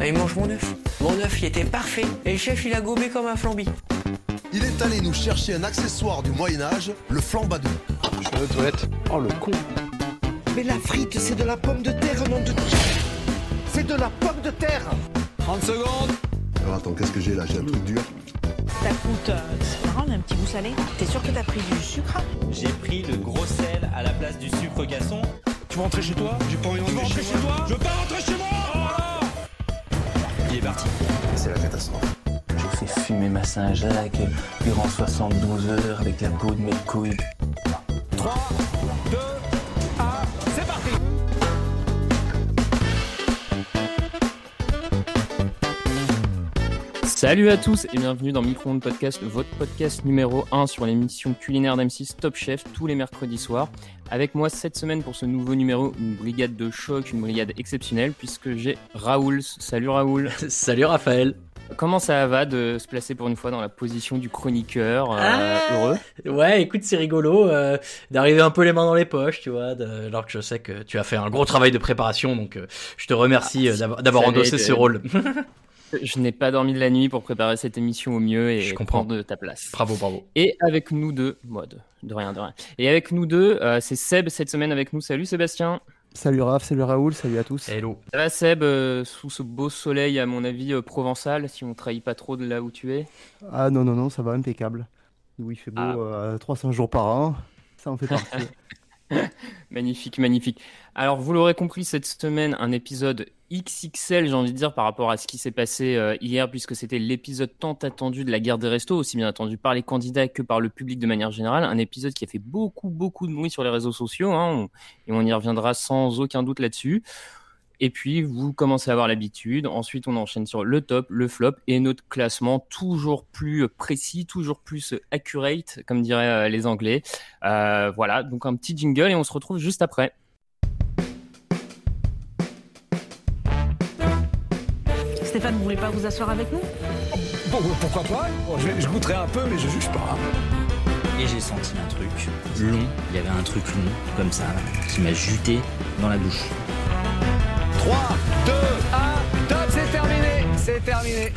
Allez, mange mon œuf. Mon œuf, il était parfait. Et le chef, il a gobé comme un flambi. Il est allé nous chercher un accessoire du Moyen-Âge, le flambadou. Je vais aux toilettes. Oh le con Mais la frite, c'est de la pomme de terre, nom de C'est de la pomme de terre 30 secondes Alors attends, qu'est-ce que j'ai là? J'ai un truc dur. Ça coûte, euh, c'est marrant, un petit goût salé. T'es sûr que t'as pris du sucre? J'ai pris le gros sel à la place du sucre gasson. Tu veux rentrer chez toi? J'ai pas envie de rentrer chez, toi? Je veux pas rentrer chez moi Il est parti. C'est la catastrophe. J'ai fait fumer ma Saint-Jacques durant 72 heures avec la peau de mes couilles. 3, 2, Salut à tous et bienvenue dans Micro-ondes Podcast, votre podcast numéro 1 sur l'émission culinaire d'M6 Top Chef tous les mercredis soirs. Avec moi cette semaine pour ce nouveau numéro, une brigade de choc, une brigade exceptionnelle puisque j'ai Raoul. Salut Raoul. Salut Raphaël. Comment ça va de se placer pour une fois dans la position du chroniqueur euh, Ah. heureux? Ouais, écoute, c'est rigolo euh, d'arriver un peu les mains dans les poches, tu vois, de- alors que je sais que tu as fait un gros travail de préparation, donc euh, je te remercie Ah, d'avoir endossé ce rôle. Je n'ai pas dormi de la nuit pour préparer cette émission au mieux et Je comprends. prendre de ta place. bravo, bravo. Et avec nous deux, mode, de rien, de rien. Et avec nous deux, euh, c'est Seb cette semaine avec nous. Salut Sébastien. Salut Raph, salut Raoul, salut à tous. Hello. Ça va Seb, euh, sous ce beau soleil, à mon avis, euh, provençal, si on trahit pas trop de là où tu es? Ah non, non, non, ça va impeccable. Nous, il fait beau Ah. euh, 300 jours par an, ça en fait partie. Magnifique, magnifique. Alors, vous l'aurez compris, cette semaine, un épisode XXL, j'ai envie de dire, par rapport à ce qui s'est passé euh, hier, puisque c'était l'épisode tant attendu de la guerre des restos, aussi bien attendu par les candidats que par le public de manière générale. Un épisode qui a fait beaucoup, beaucoup de bruit sur les réseaux sociaux, hein, et on y reviendra sans aucun doute là-dessus. Et puis, vous commencez à avoir l'habitude. Ensuite, on enchaîne sur le top, le flop et notre classement toujours plus précis, toujours plus accurate, comme diraient euh, les Anglais. Euh, voilà, donc un petit jingle et on se retrouve juste après. Stéphane, vous voulez pas vous asseoir avec nous? Bon, pourquoi pas? Je, je goûterai un peu, mais je juge pas. Et j'ai senti un truc long. Il y avait un truc long, comme ça, là, qui m'a juté dans la bouche. 3, 2, 1, top, c'est terminé C'est terminé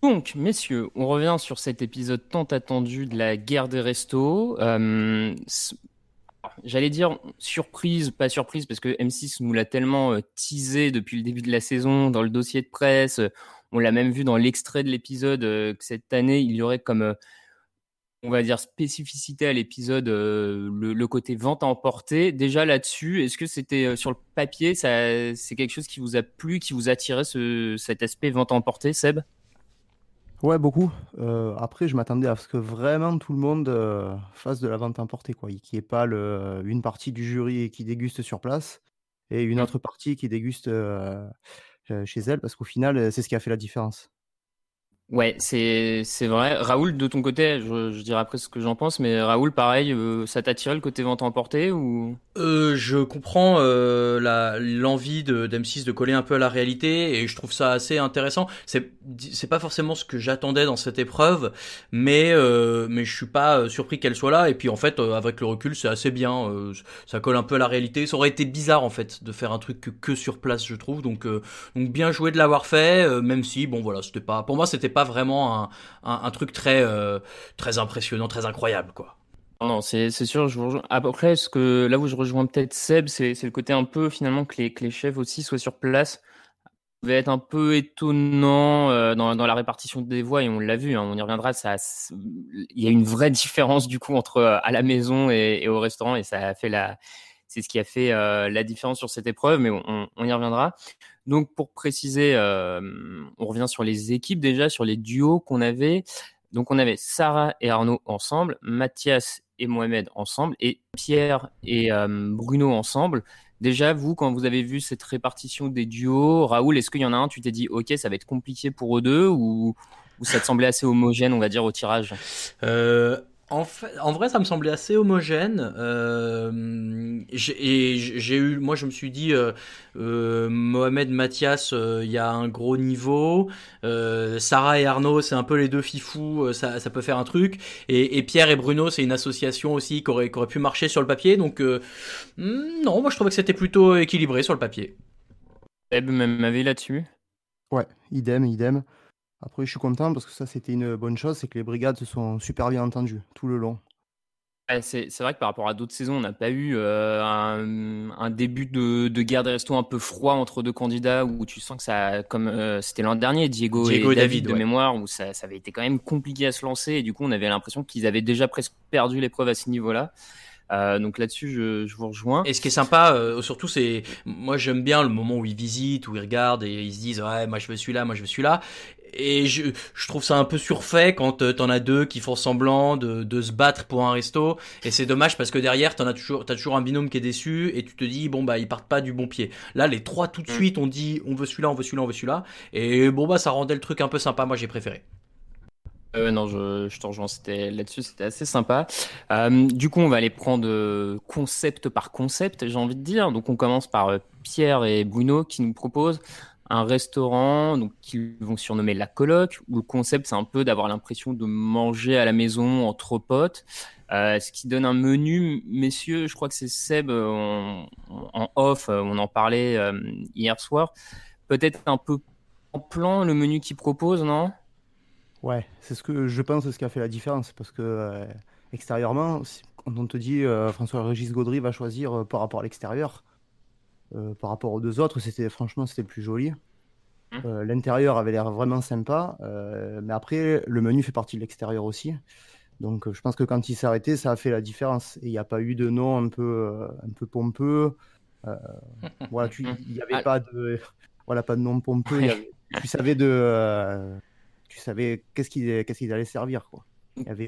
Donc, messieurs, on revient sur cet épisode tant attendu de la guerre des restos. Euh, J'allais dire surprise, pas surprise, parce que M6 nous l'a tellement euh, teasé depuis le début de la saison dans le dossier de presse. Euh, On l'a même vu dans l'extrait de l'épisode euh, que cette année, il y aurait comme, on va dire, spécificité à l'épisode le, côté vente à. Déjà là-dessus, est-ce que c'était sur le papier, c'est quelque chose qui vous a plu, qui vous a attiré ce, cet aspect vente à Seb? Ouais, beaucoup. Euh, après, je m'attendais à ce que vraiment tout le monde euh, fasse de la vente emportée, quoi. Qu'il n'y ait pas le, une partie du jury qui déguste sur place et une autre partie qui déguste euh, euh, chez elle, parce qu'au final, euh, c'est ce qui a fait la différence. Ouais, c'est c'est vrai. Raoul, de ton côté, je, je dirai après ce que j'en pense, mais Raoul, pareil, euh, ça t'a tiré le côté vente emportée ou? Euh, je comprends euh, la l'envie de d'M6 de coller un peu à la réalité et je trouve ça assez intéressant. C'est c'est pas forcément ce que j'attendais dans cette épreuve, mais euh, mais je suis pas euh, surpris qu'elle soit là et puis en fait euh, avec le recul c'est assez bien. ça colle un peu à la réalité. Ça aurait été bizarre en fait de faire un truc que, que sur place je trouve donc donc bien joué de l'avoir fait même si bon voilà c'était pas pour moi c'était pas vraiment un un, truc très euh, très impressionnant très incroyable quoi. Non, c'est sûr, je vous rejoins. Après, ce que là où je rejoins peut-être Seb, c'est le côté un peu finalement que les, que les chefs aussi soient sur place. Pouvait être un peu étonnant euh, dans, dans la répartition des voix et on l'a vu, hein, on y reviendra. Ça, il y a une vraie différence du coup entre euh, à la maison et au restaurant et ça a fait la, c'est ce qui a fait euh, la différence sur cette épreuve, mais on, y reviendra. Donc pour préciser, euh, on revient sur les équipes déjà, sur les duos qu'on avait. Donc on avait Sarah et Arnaud ensemble, Mathias et Mohamed ensemble, et Pierre et euh, Bruno ensemble. Déjà, vous, quand vous avez vu cette répartition des duos, Raoul, est-ce qu'il y en a un, tu t'es dit, ok, ça va être compliqué pour eux deux, ou, ça te semblait assez homogène, on va dire, au tirage? En, fait, en vrai, ça me semblait assez homogène. Euh, j'ai eu, moi, je me suis dit, euh, euh Mohamed, Mathias, euh, il y a un gros niveau. Euh, Sarah et Arnaud, c'est un peu les deux fifous, ça, ça peut faire un truc. Et, et Pierre et Bruno, c'est une association aussi qui aurait, qui aurait pu marcher sur le papier. Donc, hmm, non, moi, je trouvais que c'était plutôt équilibré sur le papier. Eb, même avis là-dessus? Ouais, idem, idem. Après, je suis content parce que ça, c'était une bonne chose, c'est que les brigades se sont super bien entendues tout le long. c'est vrai que par rapport à d'autres saisons, on n'a pas eu euh, un, début de, guerre des restos un peu froid entre deux candidats où tu sens que ça, comme euh, c'était l'an dernier, Diego, et, David, de mémoire, où ça, ça, avait été quand même compliqué à se lancer et du coup, on avait l'impression qu'ils avaient déjà presque perdu l'épreuve à ce niveau-là. Euh, donc là-dessus, je, je, vous rejoins. Et ce qui est sympa, euh, surtout, c'est moi j'aime bien le moment où ils visitent, où ils regardent et ils se disent ouais, moi je veux celui-là, moi je veux celui-là. Et je, je trouve ça un peu surfait quand euh, t'en as deux qui font semblant de, de se battre pour un resto. Et c'est dommage parce que derrière, t'en as toujours, t'as toujours un binôme qui est déçu et tu te dis bon bah ils partent pas du bon pied. Là, les trois tout de mm. suite ont dit on veut celui-là, on veut celui-là, on veut celui-là. Et bon bah ça rendait le truc un peu sympa. Moi j'ai préféré. Euh, non, je, je te rejoins. C'était là-dessus, c'était assez sympa. Euh, du coup, on va aller prendre euh, concept par concept, j'ai envie de dire. Donc, on commence par euh, Pierre et Bruno qui nous proposent un restaurant donc qu'ils vont surnommer la coloc. Où le concept, c'est un peu d'avoir l'impression de manger à la maison entre potes. Euh, ce qui donne un menu, messieurs. Je crois que c'est Seb en, en off. On en parlait hier soir. Peut-être un peu en plan le menu qu'ils proposent, non? Ouais, c'est ce que je pense, ce qui a fait la différence. Parce que euh, extérieurement, quand on te dit euh, François-Régis Gaudry va choisir euh, par rapport à l'extérieur, par rapport aux deux autres, c'était franchement c'était plus joli. Mmh. L'intérieur avait l'air vraiment sympa, mais après le menu fait partie de l'extérieur aussi. Donc je pense que quand il s'est arrêté, ça a fait la différence. Et il n'y a pas eu de nom un peu, un peu pompeux. voilà, il n'y avait pas de, voilà, pas de nom pompeux. tu savais de tu savais qu'est-ce qu'ils qu'est-ce allaient servir quoi.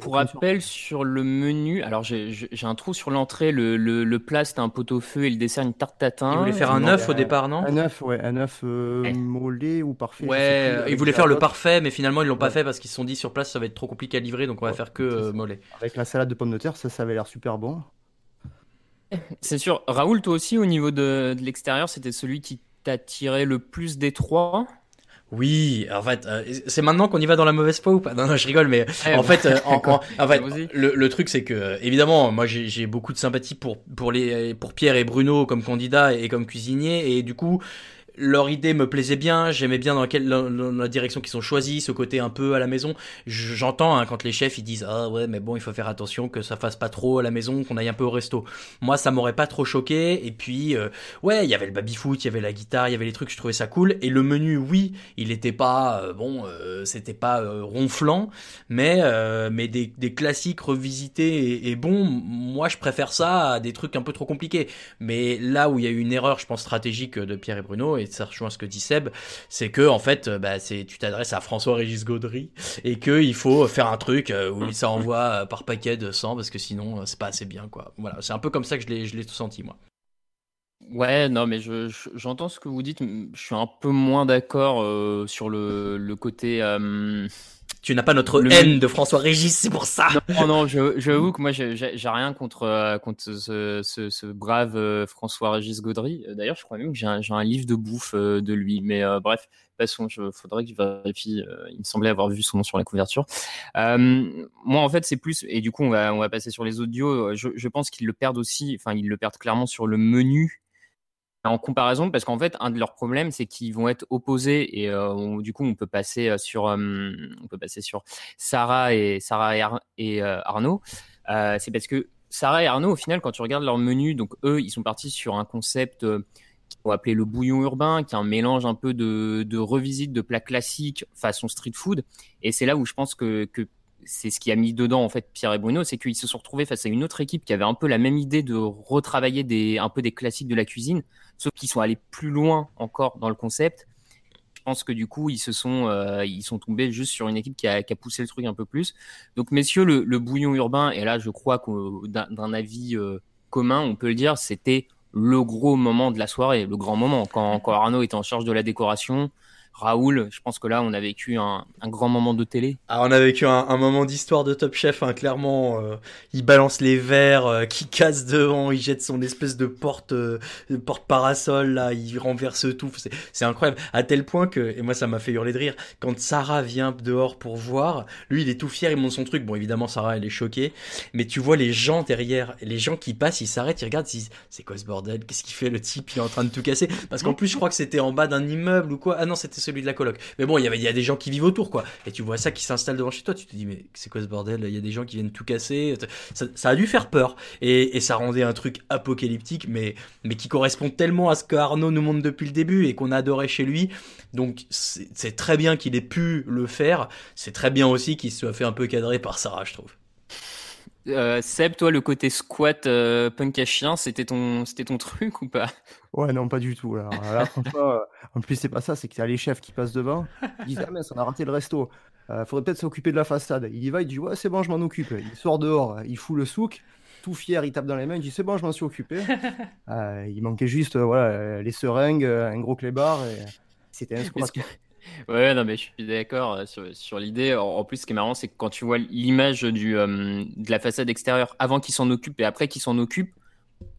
Pour rappel sur le menu, alors j'ai un trou sur l'entrée, le, le, plat c'était un pot-au-feu et le dessert une tarte tatin. Il voulait faire un œuf au départ, non? Un œuf, ouais, un œuf euh, mollet ou parfait. Ouais, ils voulaient faire le parfait, mais finalement ils l'ont pas fait parce qu'ils se sont dit sur place ça va être trop compliqué à livrer, donc on va faire que euh, mollet. Avec la salade de pommes de terre, ça, ça avait l'air super bon. C'est sûr. Raoul, toi aussi au niveau de, de l'extérieur, c'était celui qui t'a tiré le plus des trois? Oui, en fait, euh, c'est maintenant qu'on y va dans la mauvaise foi ou pas? Non, non, je rigole, mais eh en, fait, euh, en, en, fait, le, le, truc c'est que évidemment, moi j'ai beaucoup de sympathie pour pour les pour Pierre et Bruno comme candidats et comme cuisiniers, et du coup, leur idée me plaisait bien, j'aimais bien dans, quelle, la direction qu'ils ont choisi, ce côté un peu à la maison. J'entends hein, quand les chefs ils disent ah ouais mais bon il faut faire attention que ça fasse pas trop à la maison, qu'on aille un peu au resto. Moi ça m'aurait pas trop choqué et puis euh, ouais il y avait le baby foot, il y avait la guitare, il y avait les trucs, je trouvais ça cool et le menu oui il était pas euh, bon euh, c'était pas ronflant mais mais des, des, classiques revisités et, et bons moi je préfère ça à des trucs un peu trop compliqués. Mais là où il y a eu une erreur je pense stratégique de Pierre et Bruno ça rejoint ce que dit Seb, c'est que en fait, euh, bah, tu t'adresses à François-Régis Gaudry et que il faut faire un truc euh, où ça envoie euh, par paquet de 100 parce que sinon c'est pas assez bien quoi. Voilà, c'est un peu comme ça que je l'ai je senti moi. Ouais, non, mais je, j'entends ce que vous dites. Je suis un peu moins d'accord sur le côté. Tu n'as pas notre haine de François Régis, c'est pour ça. Non, non, j'avoue que moi, j'ai rien contre, euh, contre ce, ce, ce brave euh, François Régis Gaudry. Euh, d'ailleurs, je crois même que j'ai un, un, livre de bouffe de lui. Mais bref, de toute façon, il faudrait que je vérifie. il me semblait avoir vu son nom sur la couverture. moi, en fait, c'est plus. Et du coup, on va, on va passer sur les audios. Je, je pense qu'ils le perdent aussi. Enfin, ils le perdent clairement sur le menu en comparaison, parce qu'en fait, un de leurs problèmes, c'est qu'ils vont être opposés et euh, du coup, on peut passer euh, sur, euh, on peut passer sur Sarah et Sarah et, Arnaud. c'est parce que Sarah et Arnaud, au final, quand tu regardes leur menu, donc eux, ils sont partis sur un concept qu'ils vont appeler le bouillon urbain, qui est un mélange un peu de, de revisite de plats classiques façon street food. Et c'est là où je pense que c'est ce qui a mis dedans en fait Pierre et Bruno, c'est qu'ils se sont retrouvés face à une autre équipe qui avait un peu la même idée de retravailler des, un peu des classiques de la cuisine, sauf qu'ils sont allés plus loin encore dans le concept. Je pense que du coup, ils se sont, euh, ils sont tombés juste sur une équipe qui a, qui a poussé le truc un peu plus. Donc, messieurs, le, le bouillon urbain, et là, je crois que d'un avis euh, commun, on peut le dire, c'était le gros moment de la soirée, le grand moment. Quand, quand Arnaud était en charge de la décoration, Raoul, je pense que là, on a vécu un, un grand moment de télé. Ah, on a vécu un, un moment d'histoire de Top Chef, hein, clairement. Euh, il balance les verres, euh, qui casse devant, il jette son espèce de porte, euh, porte parasol là, il renverse tout. C'est, c'est incroyable. À tel point que, et moi ça m'a fait hurler de rire, quand Sarah vient dehors pour voir, lui il est tout fier, il monte son truc. Bon, évidemment, Sarah elle est choquée, mais tu vois les gens derrière, les gens qui passent, ils s'arrêtent, ils regardent, ils disent c'est quoi ce bordel? Qu'est-ce qu'il fait le type? Il est en train de tout casser. Parce qu'en plus, je crois que c'était en bas d'un immeuble ou quoi. Ah non, c'était celui de la coloc. Mais bon, il y a des gens qui vivent autour, quoi. Et tu vois ça qui s'installe devant chez toi, tu te dis, mais c'est quoi ce bordel? Il y a des gens qui viennent tout casser. Ça, a dû faire peur. Et, ça rendait un truc apocalyptique, mais, qui correspond tellement à ce que Arnaud nous montre depuis le début et qu'on adorait chez lui. Donc, c'est très bien qu'il ait pu le faire. C'est très bien aussi qu'il soit fait un peu cadrer par Sarah, je trouve. Euh, Seb, toi, le côté squat euh, punk à chien, c'était ton, c'était ton truc ou pas? Ouais, non, pas du tout. Là, là franchement, euh, en plus, c'est pas ça, c'est qu'il y a les chefs qui passent devant. Ils disent Ah, mince, on a raté le resto. Faudrait peut-être s'occuper de la façade. Il y va, il dit Ouais, c'est bon, je m'en occupe. Il sort dehors, il fout le souk, tout fier, il tape dans les mains, il dit C'est bon, je m'en suis occupé. Il manquait juste voilà, les seringues, un gros clébard, et c'était un squat. Ouais, non, mais je suis d'accord sur, sur l'idée. En, en, plus, ce qui est marrant, c'est que quand tu vois l'image du euh, de la façade extérieure avant qu'il s'en occupe et après qu'il s'en occupe,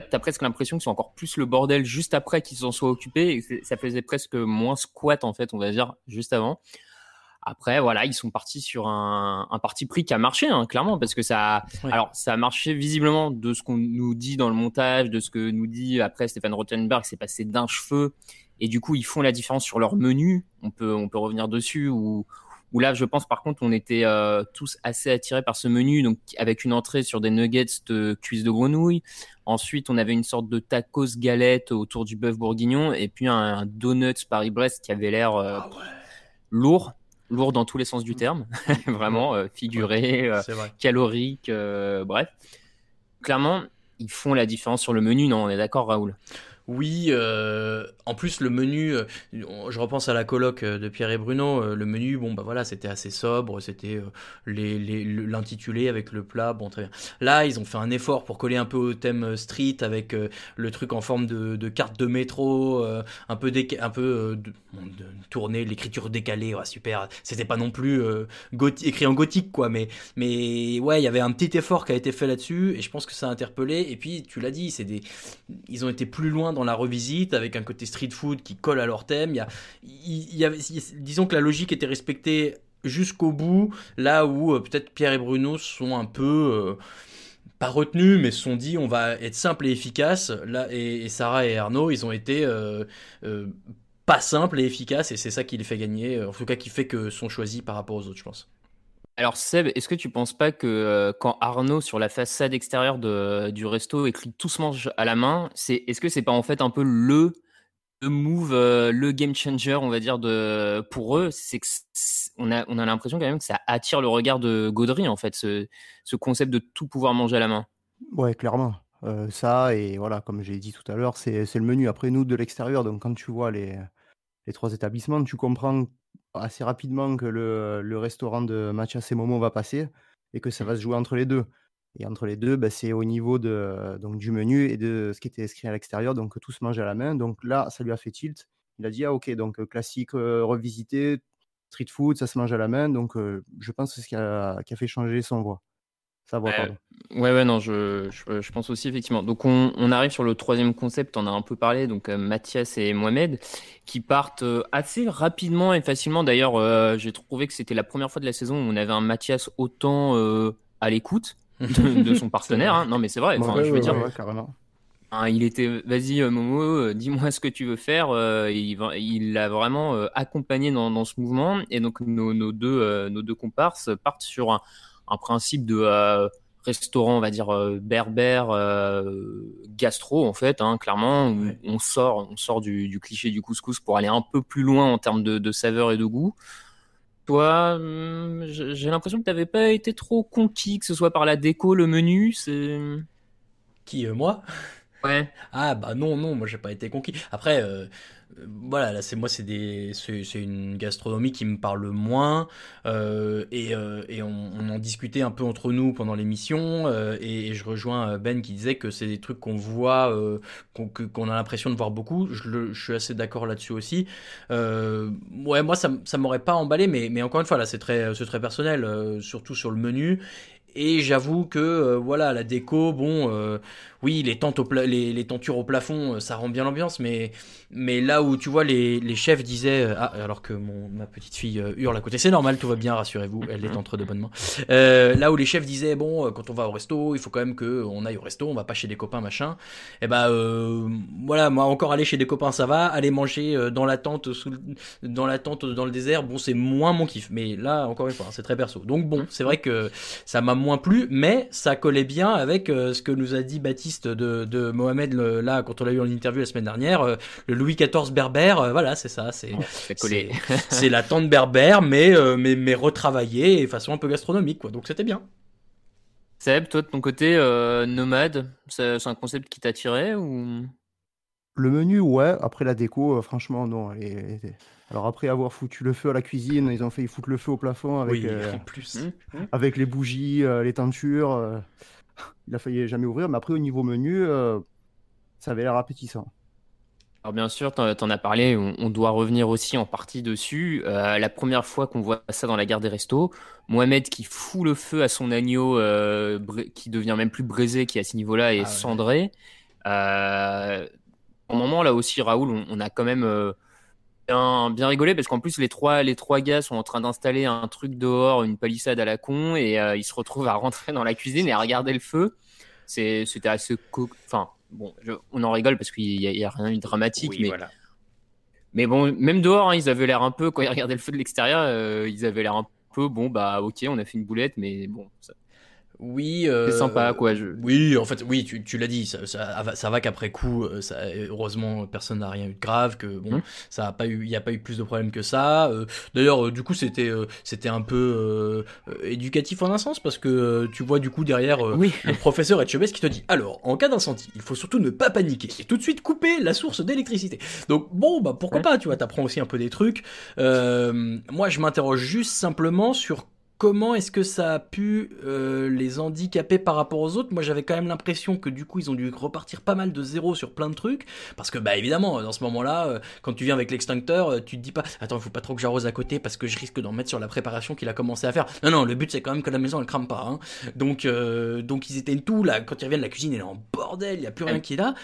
t'as presque l'impression que c'est encore plus le bordel juste après qu'il s'en soit occupé. Et ça faisait presque moins squat, en fait, on va dire, juste avant. Après, voilà, ils sont partis sur un, un parti pris qui a marché, hein, clairement, parce que ça, alors ça a marché visiblement de ce qu'on nous dit dans le montage, de ce que nous dit après Stéphane Rothenberg, c'est passé d'un cheveu, et du coup ils font la différence sur leur menu. On peut, on peut revenir dessus ou là, je pense par contre, on était euh, tous assez attirés par ce menu, donc avec une entrée sur des nuggets de cuisse de grenouille. Ensuite, on avait une sorte de tacos galette autour du bœuf bourguignon, et puis un, un donuts Paris-Brest qui avait l'air euh, ah ouais. lourd lourd dans tous les sens du terme, vraiment euh, figuré, euh, calorique, euh, bref. Clairement, ils font la différence sur le menu, non On est d'accord, Raoul? Oui, en plus le menu, euh, je repense à la colloque de Pierre et Bruno, euh, le menu, bon bah voilà, c'était assez sobre, c'était l'intitulé avec le plat, bon très bien. Là, ils ont fait un effort pour coller un peu au thème street avec le truc en forme de, carte de métro, un peu un peu tourné, l'écriture décalée, super. C'était pas non plus écrit en gothique quoi, mais mais ouais, il y avait un petit effort qui a été fait là-dessus et je pense que ça a interpellé. Et puis tu l'as dit, c'est des, ils ont été plus loin dans la revisite avec un côté street food qui colle à leur thème. Il y a, disons que la logique était respectée jusqu'au bout, là où euh, peut-être Pierre et Bruno sont un peu euh, pas retenus, mais se sont dit on va être simple et efficace. Là, et, Sarah et Arnaud, ils ont été euh, pas simples et efficaces, et c'est ça qui les fait gagner. En tout cas, qui fait que sont choisis par rapport aux autres, je pense. Alors Seb, est-ce que tu penses pas que quand Arnaud sur la façade extérieure du resto écrit tous mangent à la main, c'est est-ce que c'est pas en fait un peu le, le move, euh, le game changer, on va dire de pour eux, c'est que on a on a l'impression quand même que ça attire le regard de Gaudry en fait, ce, ce concept de tout pouvoir manger à la main. Ouais, clairement. Euh, ça et voilà, comme j'ai dit tout à l'heure, c'est c'est le menu. Après nous de l'extérieur, donc quand tu vois les les trois établissements, tu comprends assez rapidement que le, le restaurant de Mathias et Momo va passer et que ça va se jouer entre les deux. Et entre les deux, bah, c'est au niveau de, donc, du menu et de ce qui était inscrit à l'extérieur, donc tout se mange à la main. Donc là, ça lui a fait tilt. Il a dit, ah ok, donc classique euh, revisité, street food, ça se mange à la main. Donc euh, je pense que c'est ce qui a, qui a fait changer son voix. Sa voix, pardon. Ouais, ouais, non, je, je, je, pense aussi, effectivement. Donc, on, on, arrive sur le troisième concept, on a un peu parlé, donc euh, Mathias et Mohamed, qui partent euh, assez rapidement et facilement. D'ailleurs, euh, j'ai trouvé que c'était la première fois de la saison où on avait un Mathias autant euh, à l'écoute de, de, son partenaire. hein. Non, mais c'est vrai, enfin, ouais, je veux ouais, dire. ouais, carrément. Hein, il était, vas-y Momo, dis-moi ce que tu veux faire. il, il l'a vraiment accompagné dans, dans, ce mouvement. Et donc, nos, nos deux, nos deux comparses partent sur un, un principe de euh, restaurant, on va dire euh, berbère, euh, gastro en fait, hein, clairement. Ouais. On sort, on sort du, du, cliché du couscous pour aller un peu plus loin en termes de, de saveur et de goût. Toi, hum, j'ai l'impression que tu n'avais pas été trop conquis, que ce soit par la déco, le menu. C'est qui moi? Ouais. Ah bah non non, moi j'ai pas été conquis. Après voilà, là c'est moi c'est des c'est une gastronomie qui me parle moins euh, et, euh, et on, en discutait un peu entre nous pendant l'émission euh, et, je rejoins Ben qui disait que c'est des trucs qu'on voit qu'on a l'impression de voir beaucoup. Je, le- suis assez d'accord là-dessus aussi. Ouais, moi ça ça m'aurait pas emballé, mais mais encore une fois là c'est très c'est très personnel, surtout sur le menu. Et j'avoue que voilà la déco, bon, oui les tentes au pla- les, tentures au plafond, euh, ça rend bien l'ambiance, mais mais là où tu vois les, les chefs disaient euh, ah alors que mon ma petite fille euh, hurle à côté, c'est normal, tout va bien, rassurez-vous, elle est entre de bonnes mains. Là où les chefs disaient bon quand on va au resto, il faut quand même que on aille au resto, on va pas chez des copains machin. Et ben euh, voilà moi encore aller chez des copains ça va, aller manger dans la tente sous dans la tente dans le désert, bon c'est moins mon kiff. Mais là encore une fois hein, c'est très perso. Donc bon c'est vrai que ça m'a moins plu, mais ça collait bien avec ce que nous a dit Baptiste de, de Mohamed le- là quand on l'a eu en interview la semaine dernière, euh, le Louis XIV berbère, euh, voilà c'est ça, c'est collé. c'est- c'est la tente berbère mais euh, mais mais retravaillée et façon un peu gastronomique quoi. Donc c'était bien. Seb, toi de ton côté, euh, nomade, c'est un concept qui t'attirait ou? Le menu, ouais. Après la déco, euh, franchement, non. elle est- elle est- Alors après avoir foutu le feu à la cuisine, ils ont fait foutre le feu au plafond avec, Oui, euh, en plus. avec les bougies, euh, les tentures. Il a failli jamais ouvrir. Mais après, au niveau menu, euh, ça avait l'air appétissant. Alors bien sûr, t'en, as parlé, on, on doit revenir aussi en partie dessus. Euh, la première fois qu'on voit ça dans la gare des restos, Mohamed qui fout le feu à son agneau, euh, qui devient même plus braisé, qui à ce niveau-là est Ah ouais. cendré. Euh, au moment là aussi, Raoul, on, on a quand même euh, bien, bien rigolé parce qu'en plus les trois, les trois gars sont en train d'installer un truc dehors, une palissade à la con, et euh, ils se retrouvent à rentrer dans la cuisine et à regarder le feu. C'est, c'était assez, co- enfin bon, je- on en rigole parce qu'il y, y a rien de dramatique, Oui, mais voilà. mais bon, même dehors, hein, ils avaient l'air un peu, quand ils regardaient le feu de l'extérieur, euh, ils avaient l'air un peu, bon, bah ok, on a fait une boulette, mais bon, ça- Oui, euh, c'est sympa, quoi. Je... Oui, en fait, oui, tu, tu l'as dit, ça, ça, va- ça va qu'après coup, euh, ça, heureusement, personne n'a rien eu de grave, que bon, Mhm. ça a pas eu, il y a pas eu plus de problèmes que ça. Euh, D'ailleurs, euh, du coup, c'était, euh, c'était un peu éducatif en un sens parce que euh, tu vois du coup derrière euh, Oui. le professeur Etchebest qui te dit alors, en cas d'incendie, il faut surtout ne pas paniquer et tout de suite couper la source d'électricité. Donc bon, bah pourquoi Ouais. pas, tu vois, t'apprends aussi un peu des trucs. Euh, moi, je m'interroge juste simplement sur comment est-ce que ça a pu euh, les handicaper par rapport aux autres? Moi, j'avais quand même l'impression que du coup, ils ont dû repartir pas mal de zéro sur plein de trucs, parce que bah évidemment, dans ce moment-là, euh, quand tu viens avec l'extincteur, euh, tu te dis pas, attends, il faut pas trop que j'arrose à côté parce que je risque d'en mettre sur la préparation qu'il a commencé à faire. Non, non, le but c'est quand même que la maison elle crame pas. Hein. Donc, euh, donc ils étaient tout là. Quand ils reviennent, la cuisine elle est en bordel, il y a plus rien qui est là,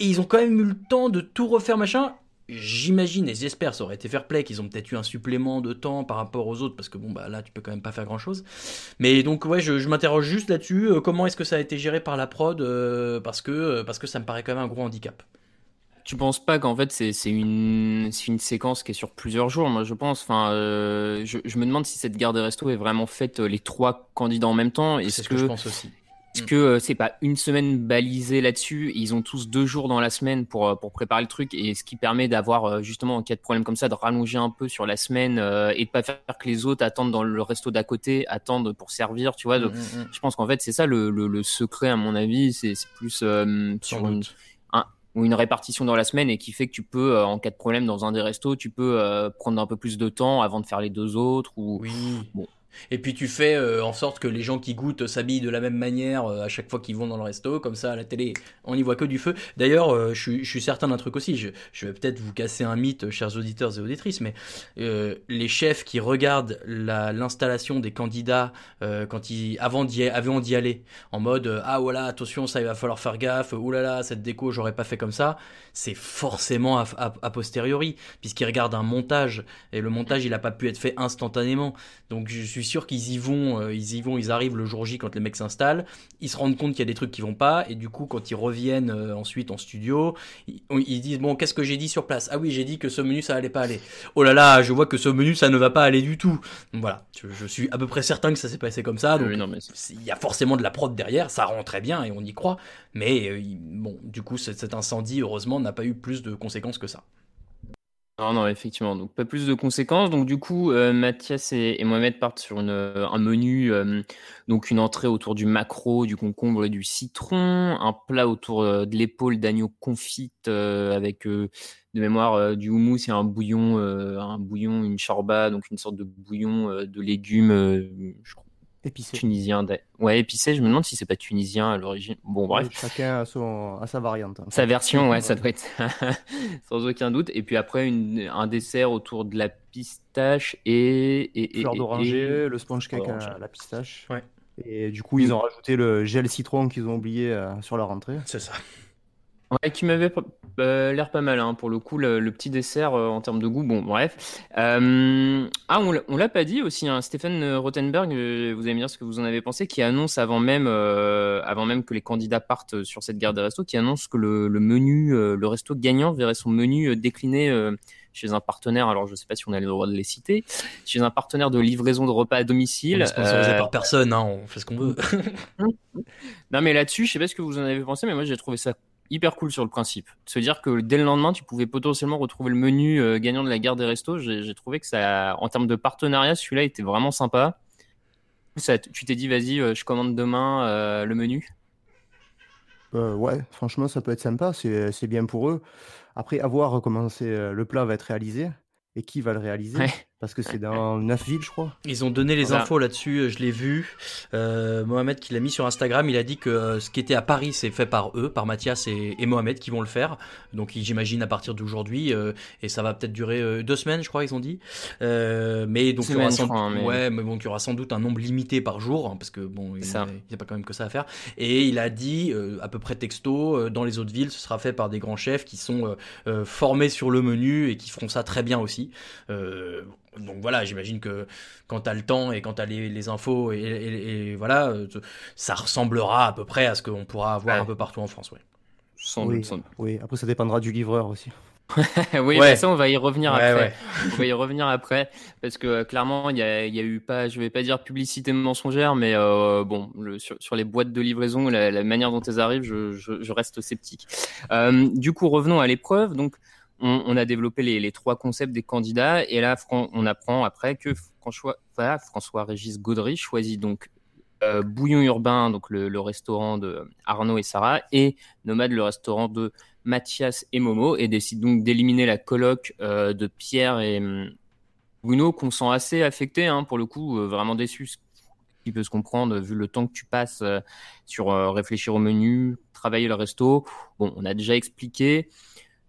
et ils ont quand même eu le temps de tout refaire machin. J'imagine et j'espère, ça aurait été fair play qu'ils ont peut-être eu un supplément de temps par rapport aux autres parce que bon bah là tu peux quand même pas faire grand chose. Mais donc ouais, je, je m'interroge juste là-dessus. euh, comment est-ce que ça a été géré par la prod euh, Parce que euh, parce que ça me paraît quand même un gros handicap. Tu penses pas qu'en fait c'est une c'est une séquence qui est sur plusieurs jours Moi je pense. Enfin, je, je me demande si cette garde des restos est vraiment faite les trois candidats en même temps. C'est Est-ce ce que, que je pense aussi. Est-ce Mm. que euh, c'est pas une semaine balisée là-dessus Ils ont tous deux jours dans la semaine pour euh, pour préparer le truc et ce qui permet d'avoir euh, justement en cas de problème comme ça de rallonger un peu sur la semaine et de pas faire que les autres attendent dans le resto d'à côté attendent pour servir. Tu vois. Donc, Mm, mm, mm. je pense qu'en fait c'est ça le, le, le secret à mon avis. C'est plus euh, sur une, un- une répartition dans la semaine et qui fait que tu peux, euh, en cas de problème dans un des restos, tu peux euh, prendre un peu plus de temps avant de faire les deux autres. Ou... Oui. Bon. Et puis tu fais euh, en sorte que les gens qui goûtent s'habillent de la même manière euh, à chaque fois qu'ils vont dans le resto, comme ça à la télé on n'y voit que du feu. D'ailleurs, euh, je, suis- certain d'un truc aussi, je, vais peut-être vous casser un mythe, chers auditeurs et auditrices, mais les chefs qui regardent la- l'installation des candidats quand ils, avant d'y, aller, en mode ah voilà attention ça il va falloir faire gaffe, oulala cette déco j'aurais pas fait comme ça, c'est forcément a posteriori puisqu'ils regardent un montage et le montage il a pas pu être fait instantanément. Donc je suis sûr qu'ils y vont, euh, ils y vont, ils arrivent le jour J quand les mecs s'installent, ils se rendent compte qu'il y a des trucs qui vont pas et du coup quand ils reviennent euh, ensuite en studio, ils, ils disent bon qu'est-ce que j'ai dit sur place? Ah oui j'ai dit que ce menu ça allait pas aller. Oh là là je vois que ce menu ça ne va pas aller du tout. Donc voilà, je, je suis à peu près certain que ça s'est passé comme ça. Donc Oui, il y a forcément de la prod derrière, ça rend très bien et on y croit. Mais euh, bon du coup cet cet incendie heureusement n'a pas eu plus de conséquences que ça. Non, non, effectivement. Donc, pas plus de conséquences. Donc, du coup, euh, Mathias et, Mohamed partent sur euh, un menu. Euh, donc, une entrée autour du macro, du concombre et du citron. Un plat autour de l'épaule d'agneau confite avec de mémoire du houmous et un bouillon, un bouillon, une chorba, donc une sorte de bouillon de légumes, je crois Épicé. Tunisien. Ouais, épicé. Je me demande si c'est pas tunisien à l'origine. Bon, bref. Chacun a, son, sa variante. Hein. Sa version, ouais, ça doit être sans aucun doute. Et puis après, une, un dessert autour de la pistache et. et Fleur d'oranger, le sponge cake à la pistache. Ouais. Et du coup, ils ont rajouté le gel citron qu'ils ont oublié euh, sur leur entrée. C'est ça. Ouais, qui m'avait euh, l'air pas mal, hein, pour le coup, le, petit dessert euh, en termes de goût. Bon, bref. Euh, ah, on, l'a pas dit aussi, hein, Stéphane Rothenberg, vous allez me dire ce que vous en avez pensé, qui annonce avant même, avant même que les candidats partent sur cette guerre des restos, qui annonce que le, menu, le resto gagnant verrait son menu décliné chez un partenaire, alors je sais pas si on a le droit de les citer, chez un partenaire de livraison de repas à domicile. Sponsorisé par personne, hein, on fait ce qu'on veut. non mais là-dessus, je sais pas ce que vous en avez pensé, mais moi j'ai trouvé ça hyper cool sur le principe. Se dire que dès le lendemain, tu pouvais potentiellement retrouver le menu euh, gagnant de la guerre des restos. J'ai trouvé que ça, en termes de partenariat, celui-là était vraiment sympa. Ça, tu t'es dit, vas-y, euh, je commande demain euh, le menu Ouais, franchement, ça peut être sympa. C'est bien pour eux. Après, à voir comment le plat va être réalisé et qui va le réaliser. Parce que c'est dans 9 villes, je crois. Ils ont donné les infos là-dessus, euh, je l'ai vu. Euh, Mohamed qui l'a mis sur Instagram, il a dit que euh, ce qui était à Paris, c'est fait par eux, par Mathias et, Mohamed qui vont le faire. Donc j'imagine à partir d'aujourd'hui, et ça va peut-être durer deux semaines, je crois, ils ont dit. mais donc il y, aura sans... Ouais, mais bon, il y aura sans doute un nombre limité par jour, hein, parce que bon, il n'y a, pas quand même que ça à faire. Et il a dit, à peu près texto, dans les autres villes, ce sera fait par des grands chefs qui sont formés sur le menu et qui feront ça très bien aussi. Donc voilà, j'imagine que quand tu as le temps et quand tu as les, infos, et, voilà, euh, ça ressemblera à peu près à ce qu'on pourra avoir un peu partout en France. Ouais. Sans oui, oui, après ça dépendra du livreur aussi. oui, ouais. ça on va y revenir après. On va y revenir après parce que euh, clairement il y a, y a, eu pas, je vais pas dire publicité mensongère, mais euh, bon, le, sur, sur, les boîtes de livraison, la, la manière dont elles arrivent, je, je, je reste sceptique. Euh, du coup, revenons à l'épreuve. Donc on, a développé les, trois concepts des candidats et là on apprend après que François, François Régis Gaudry choisit donc euh, Bouillon Urbain, donc le, restaurant de Arnaud et Sarah, et Nomade, le restaurant de Mathias et Momo, et décide donc d'éliminer la coloc euh, de Pierre et hum, Bruno, qu'on sent assez affecté, hein, pour le coup, euh, vraiment déçu, ce qui peut se comprendre vu le temps que tu passes sur réfléchir au menu, travailler le resto. Bon, on a déjà expliqué.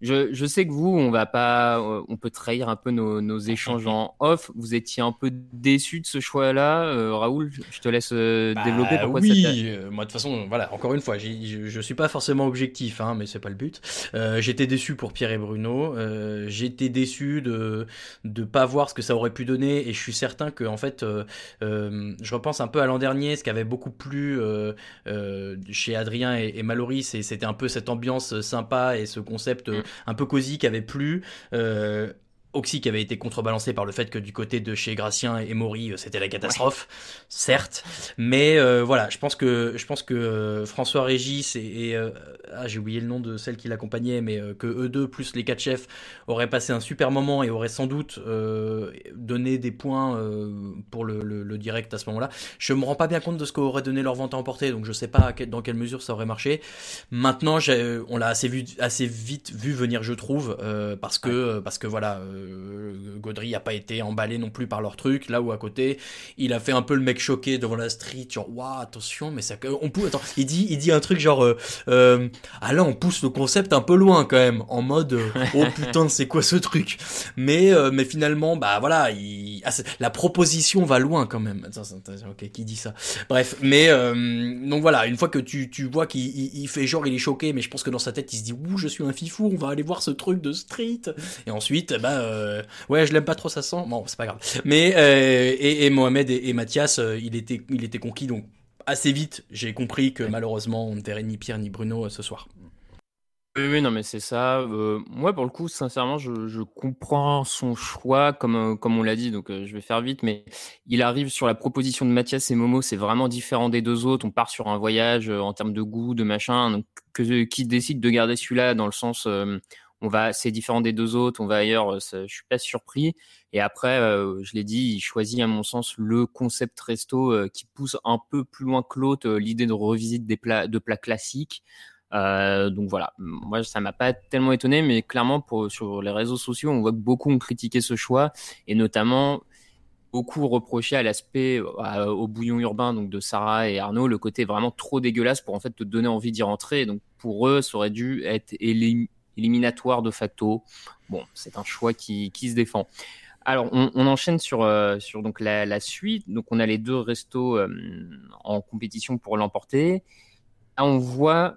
Je, je, sais que vous, on va pas, euh, on peut trahir un peu nos, nos échanges en off. Vous étiez un peu déçu de ce choix-là, euh, Raoul. Je te laisse euh, bah développer. Pourquoi oui, moi de toute façon, voilà. Encore une fois, je, je suis pas forcément objectif, hein, mais c'est pas le but. J'étais déçu pour Pierre et Bruno. J'étais déçu de de pas voir ce que ça aurait pu donner, et je suis certain que en fait, je repense un peu à l'an dernier, ce qui avait beaucoup plu chez Adrien et, et c'était un peu cette ambiance sympa et ce concept. Mm un peu cosy qui avait plu. Euh, Oxy qui avait été contrebalancé par le fait que du côté de chez Gracien et Maury euh, c'était la catastrophe, certes, mais euh, voilà, je pense que je pense que euh, François Régis et, ah, j'ai oublié le nom de celle qui l'accompagnait, mais que eux deux plus les quatre chefs auraient passé un super moment et auraient sans doute donné des points pour le, le, direct à ce moment-là. Je me rends pas bien compte de ce qu'aurait donné leur vente à emporter, donc je sais pas dans quelle mesure ça aurait marché. Maintenant, on l'a assez vu assez vite vu venir, je trouve, parce que parce que voilà euh, Gaudry a pas été emballé non plus par leur truc. Là où à côté, il a fait un peu le mec choqué devant la street, genre waouh attention, mais ça, on peut attends, il dit, il dit un truc genre euh, euh, ah là on pousse le concept un peu loin quand même, en mode oh putain c'est quoi ce truc? Mais mais finalement bah voilà, il, ah, la proposition va loin quand même. Attends, ok qui dit ça? Bref, mais donc voilà, une fois que tu tu vois qu'il il, fait genre il est choqué, mais je pense que dans sa tête il se dit ouh je suis un fifou, on va aller voir ce truc de street. Et ensuite bah euh, ouais, je l'aime pas trop, ça sent. Bon, c'est pas grave. Mais euh, et, Mohamed et, Mathias, euh, il était, il était conquis donc assez vite. J'ai compris que malheureusement, on ne verrait ni Pierre ni Bruno ce soir. Oui, oui, non, mais c'est ça. moi, pour le coup, sincèrement, je, comprends son choix, comme, comme on l'a dit, donc je vais faire vite, mais il arrive sur la proposition de Mathias et Momo, c'est vraiment différent des deux autres. On part sur un voyage en termes de goût, de machin, donc que, qui décide de garder celui-là dans le sens on va, c'est différent des deux autres, on va ailleurs, euh, ça, je suis pas surpris. Et après, euh, je l'ai dit, il choisit à mon sens le concept resto euh, qui pousse un peu plus loin que l'autre l'idée de revisite des plats, de plats classiques. donc voilà, moi ça m'a pas tellement étonné, mais clairement pour, sur les réseaux sociaux, on voit que beaucoup ont critiqué ce choix et notamment beaucoup reproché à l'aspect au bouillon urbain donc de Sarah et Arnaud le côté vraiment trop dégueulasse pour en fait te donner envie d'y rentrer. Donc pour eux, ça aurait dû être éliminatoire de facto. Bon, c'est un choix qui, qui, se défend. Alors, on, enchaîne sur, euh, sur donc la, suite. Donc, on a les deux restos euh, en compétition pour l'emporter. Là, on voit,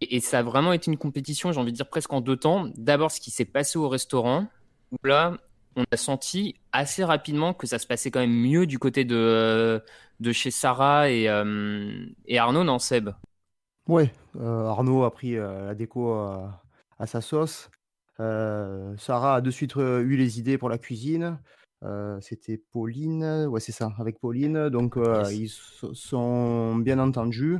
et, ça a vraiment été une compétition, j'ai envie de dire presque en deux temps. D'abord, ce qui s'est passé au restaurant, où là, on a senti assez rapidement que ça se passait quand même mieux du côté de, de chez Sarah et, euh, et Arnaud, non, Seb? Ouais, Arnaud a pris la déco à sa sauce. Euh, Sarah a de suite euh, eu les idées pour la cuisine. Euh, c'était Pauline, ouais c'est ça, avec Pauline. Donc ils sont bien entendus.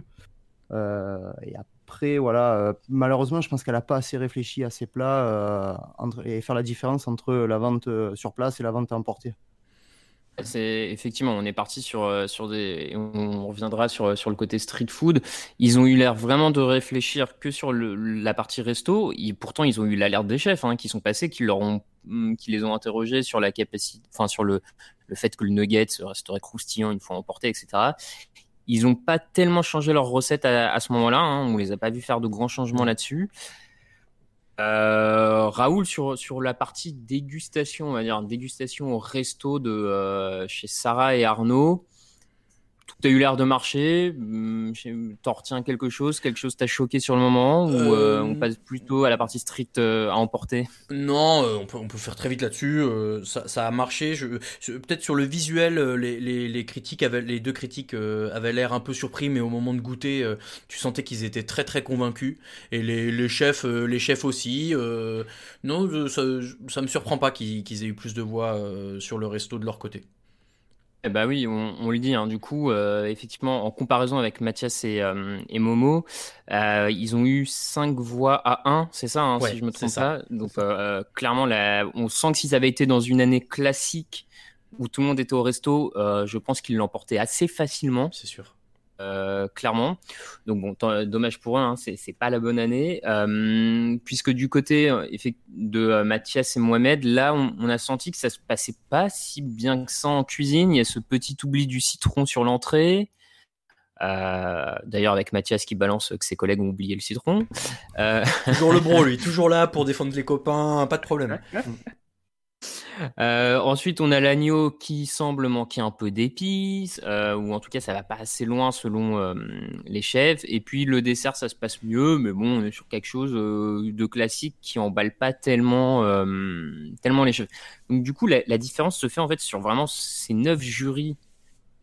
et après, voilà, malheureusement, je pense qu'elle n'a pas assez réfléchi à ses plats entre, et faire la différence entre la vente sur place et la vente à emporter. C'est effectivement, on est parti sur euh, sur des, on reviendra sur sur le côté street food. Ils ont eu l'air vraiment de réfléchir que sur le, la partie resto. Et pourtant, ils ont eu l'alerte des chefs hein, qui sont passés, qui leur ont, mm, qui les ont interrogés sur la capacité, enfin sur le le fait que le nugget resterait croustillant une fois emporté, etc. Ils n'ont pas tellement changé leur recette à, à ce moment-là. Hein, on les a pas vu faire de grands changements là-dessus. Euh, Raoul, sur, sur la partie dégustation, on va dire dégustation au resto de euh, chez Sarah et Arnaud, tout a eu l'air de marcher. Hum, t'en retiens quelque chose Quelque chose t'a choqué sur le moment Ou euh, on passe plutôt à la partie street à emporter? Non, on, peut, on peut faire très vite là-dessus. Ça, ça, a marché. Je, Peut-être sur le visuel, les, les, les, critiques avaient, les deux critiques avaient l'air un peu surpris, mais au moment de goûter, tu sentais qu'ils étaient très très convaincus. Et les, les chefs, les chefs aussi. non, ça, ça me surprend pas qu'ils aient eu plus de voix sur le resto de leur côté. Eh bah oui, on, on le dit. Hein. Du coup, euh, effectivement, en comparaison avec Mathias et, euh, et Momo, euh, ils ont eu 5 voix à 1, c'est ça, hein, si je me trompe pas? Donc, euh, clairement, là, on sent que s'ils avaient été dans une année classique où tout le monde était au resto, je pense qu'ils l'emportaient assez facilement. C'est sûr. Euh, clairement. Donc bon, dommage pour eux, hein, c'est pas la bonne année, euh, puisque du côté euh, de Mathias et Mohamed, là, on, a senti que ça se passait pas si bien que ça en cuisine. Il y a ce petit oubli du citron sur l'entrée. D'ailleurs, avec Mathias qui balance que ses collègues ont oublié le citron. toujours le bro, lui, toujours là pour défendre les copains, pas de problème. Euh, ensuite, on a l'agneau qui semble manquer un peu d'épices, euh, ou en tout cas, ça va pas assez loin selon euh, les chefs. Et puis le dessert, ça se passe mieux, mais bon, on est sur quelque chose de classique qui emballe pas tellement, tellement les chefs. Donc du coup, la, la, différence se fait en fait sur vraiment ces neuf jurys.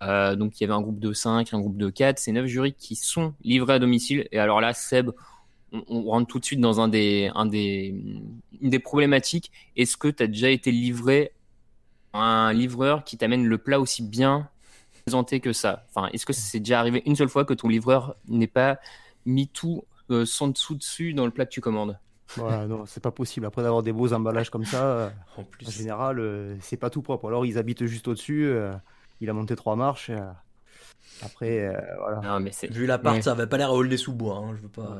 donc il y avait un groupe de 5, un groupe de 4, ces neuf jurys qui sont livrés à domicile. Et alors là, Seb, on, rentre tout de suite dans un des, un des, une des problématiques. Est-ce que tu as déjà été livré un livreur qui t'amène le plat aussi bien présenté que ça? Enfin, est-ce que c'est déjà arrivé une seule fois que ton livreur n'ait pas mis tout euh, sans dessous dessus dans le plat que tu commandes? Ouais, non, c'est pas possible. Après d'avoir des beaux emballages comme ça, euh, en, plus. en général, euh, c'est pas tout propre. Alors ils habitent juste au-dessus. il a monté trois marches. après, voilà. mais Vu l'appart, ça avait pas l'air à des sous bois. Hein, je veux pas.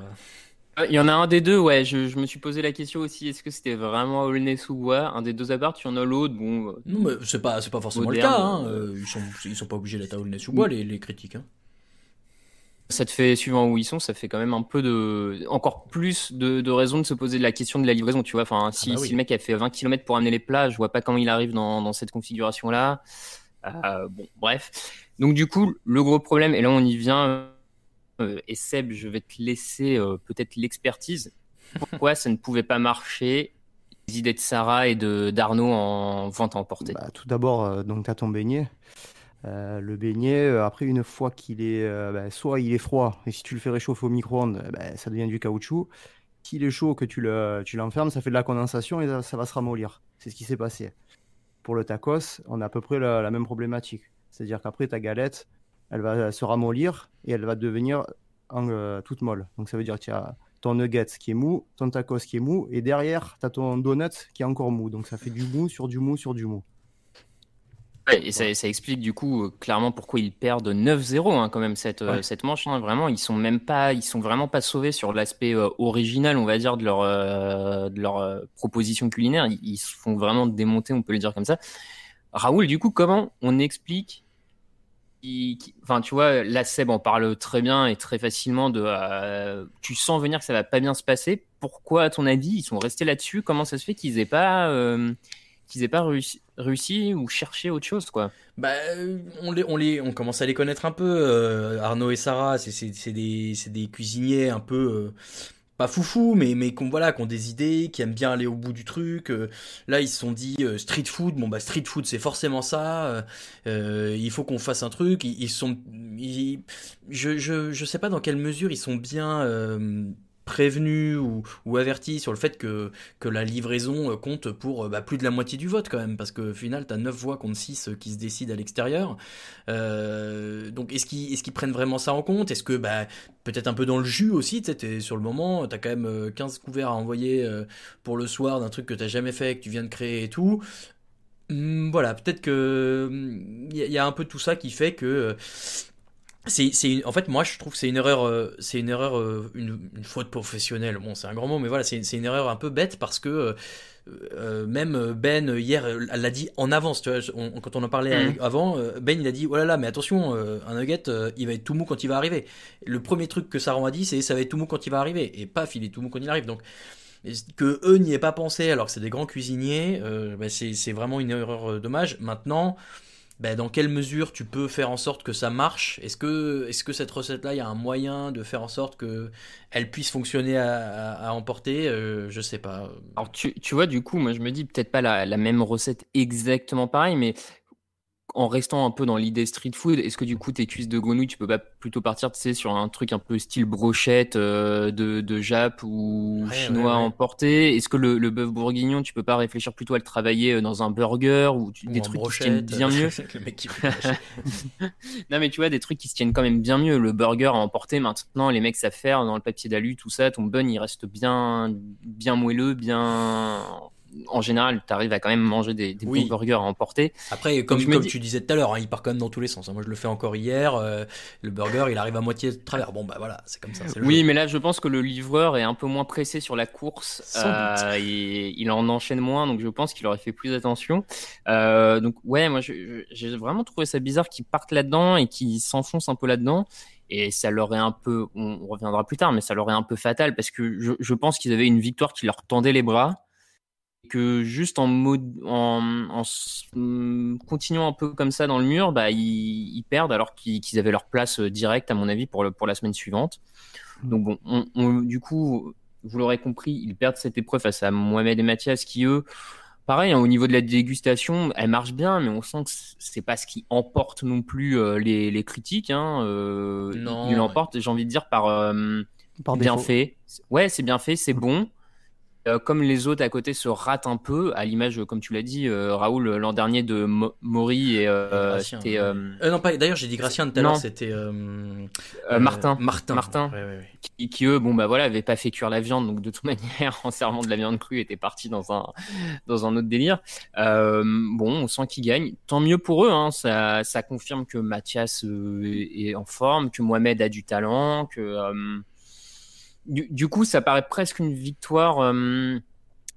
Il y en a un des deux, ouais. Je, je me suis posé la question aussi. Est-ce que c'était vraiment Aulnay-sous-Bois? Un des deux apparts, il y en a l'autre. Bon. Euh, non, mais c'est pas, c'est pas forcément le cas. Hein. Euh, ils sont, ils sont pas obligés d'être à Aulnay-sous-Bois, les, les critiques. Hein. Ça te fait, suivant où ils sont, ça fait quand même un peu de, encore plus de, de raisons de se poser la question de la livraison, tu vois. Enfin, si, ah bah si le mec a fait 20 km pour amener les plats, je vois pas comment il arrive dans, dans cette configuration-là. Euh, bon, bref. Donc, du coup, le gros problème, et là on y vient, euh, et Seb, je vais te laisser euh, peut-être l'expertise. Pourquoi ça ne pouvait pas marcher les idées de Sarah et de d'Arnaud en vente à bah, Tout d'abord, euh, donc tu as ton beignet. le beignet, après une fois qu'il est, bah, soit il est froid, et si tu le fais réchauffer au micro-ondes, bah, ça devient du caoutchouc. S'il est chaud, que tu l'enfermes, ça fait de la condensation et ça, va se ramollir. C'est ce qui s'est passé. Pour le tacos, on a à peu près la même problématique. C'est-à-dire qu'après ta galette, elle va se ramollir et elle va devenir euh, toute molle. Donc ça veut dire que tu as ton nuggets qui est mou, ton tacos qui est mou, et derrière, tu as ton donut qui est encore mou. Donc ça fait du mou sur du mou sur du mou. Ouais, et ça, ça explique du coup euh, clairement pourquoi ils perdent 9-0 hein, quand même cette, euh, Ouais. cette manche. hein. Vraiment, ils sont même pas, ils sont vraiment pas sauvés sur l'aspect euh, original, on va dire, de leur, de leur proposition culinaire. Ils, ils se font vraiment démonter, on peut le dire comme ça. Raoul, du coup, comment on explique Enfin, tu vois, la Seb en parle très bien et très facilement de. euh, tu sens venir que ça va pas bien se passer. Pourquoi, à ton avis, ils sont restés là-dessus? Comment ça se fait qu'ils aient pas, euh, qu'ils aient pas réussi, ou cherché autre chose, quoi? Bah, on commence à les connaître un peu. euh, Arnaud et Sarah, c'est, des, cuisiniers un peu pas foufou, mais mais qu'on voilà, qui ont des idées, qui aiment bien aller au bout du truc. euh, là, ils se sont dit euh, street food. Bon bah street food, c'est forcément ça. euh, euh, il faut qu'on fasse un truc. Ils, sont, je, je, je sais pas dans quelle mesure ils sont bien. Euh, prévenus ou, avertis sur le fait que, que la livraison euh, compte pour euh, bah, plus de la moitié du vote quand même, parce qu'au final, tu as 9 voix contre 6 qui se décident à l'extérieur. Euh, donc est-ce qu'ils est-ce qu'ils prennent vraiment ça en compte? Est-ce que bah, peut-être un peu dans le jus aussi, tu sais, sur le moment, tu as quand même euh, 15 couverts à envoyer euh, pour le soir d'un truc que tu jamais fait, que tu viens de créer et tout. Hum, voilà, peut-être que il y, a- y a un peu tout ça qui fait que euh, c'est, c'est une- en fait, moi, je trouve que c'est une erreur, euh, c'est une erreur, euh, une, une faute professionnelle. Bon, c'est un grand mot, mais voilà, c'est, c'est une erreur un peu bête parce que euh, euh, même Ben euh, hier, euh, elle l'a dit en avance. Tu vois, on- quand on en parlait avec- avant, euh, Ben il a dit, oh là là, mais attention, euh, un nugget, euh, il va être tout mou quand il va arriver. Le premier truc que Sarah a dit, c'est ça va être tout mou quand il va arriver, et paf, il est tout mou quand il arrive. Donc que eux n'y aient pas pensé alors que c'est des grands cuisiniers, euh, bah, c'est, c'est vraiment une erreur euh, dommage. Maintenant. Bah, dans quelle mesure tu peux faire en sorte que ça marche? Est-ce que, est-ce que cette recette-là, il y a un moyen de faire en sorte que elle puisse fonctionner à emporter? Euh, Je sais pas. Alors, tu, tu vois, du coup, moi, je me dis peut-être pas la, la même recette exactement pareil, mais en restant un peu dans l'idée street food, est-ce que du coup, tes cuisses de grenouille, tu peux pas plutôt partir, tu sais, sur un truc un peu style brochette euh, de, de Jap ou Ouais, chinois ouais, ouais. emporté? Est-ce que le, le bœuf bourguignon, tu peux pas réfléchir plutôt à le travailler euh, dans un burger ou tu- Ou des trucs qui se tiennent bien mieux Le mec qui fait brochette. non mais tu vois des trucs qui se tiennent quand même bien mieux. Le burger à emporter maintenant, les mecs savent faire dans le papier d'alu, tout ça. Ton bun il reste bien, bien moelleux, bien. En général, tu arrives à quand même manger des, des Oui. burgers à emporter. Après, comme, dis- tu disais tout à l'heure, hein, il part quand même dans tous les sens. hein. Moi, je le fais encore hier. euh, le burger, il arrive à moitié de travers. Bon, bah voilà, c'est comme ça. le Oui, jeu. mais là, je pense que le livreur est un peu moins pressé sur la course. Sans doute. et il en enchaîne moins, donc je pense qu'il aurait fait plus attention. Euh, donc ouais, moi, j'ai vraiment trouvé ça bizarre qu'ils partent là-dedans et qu'ils s'enfoncent un peu là-dedans. Et ça leur est un peu, on on reviendra plus tard, mais ça leur est un peu fatal parce que je, je pense qu'ils avaient une victoire qui leur tendait les bras. Et que juste en, mode, en, en s- hum, continuant un peu comme ça dans le mur, bah, ils, ils perdent alors qu'ils avaient leur place euh, directe, à mon avis, pour, le, pour la semaine suivante. Donc bon, on, on- du coup, vous l'aurez compris, ils perdent cette épreuve face à Mohamed et Mathias qui, eux, pareil, hein, au niveau de la dégustation, elle marche bien, mais on sent que c'est pas ce qui emporte non plus euh, les, les critiques. Hein, euh, Non, il l'emporte, j'ai envie de dire, par, euh, Par bien défaut. fait. Ouais, c'est bien fait, c'est bon. Euh, comme les autres à côté se ratent un peu, à l'image, comme tu l'as dit, euh, Raoul, l'an dernier de Mo- Maury et euh, ouais. euh, Euh, non, pas. D'ailleurs, j'ai dit Gracien tout à l'heure. Non. C'était Martin. Martin. Martin. Ouais, ouais, ouais. qui, qui, eux, bon bah voilà, avaient pas fait cuire la viande, donc de toute manière, en servant de la viande crue, étaient partis dans un dans un autre délire. Euh, bon, on sent qu'ils gagnent, tant mieux pour eux. Hein, ça ça confirme que Mathias est, est en forme, que Mohamed a du talent, que euh, du, coup, ça paraît presque une victoire. euh,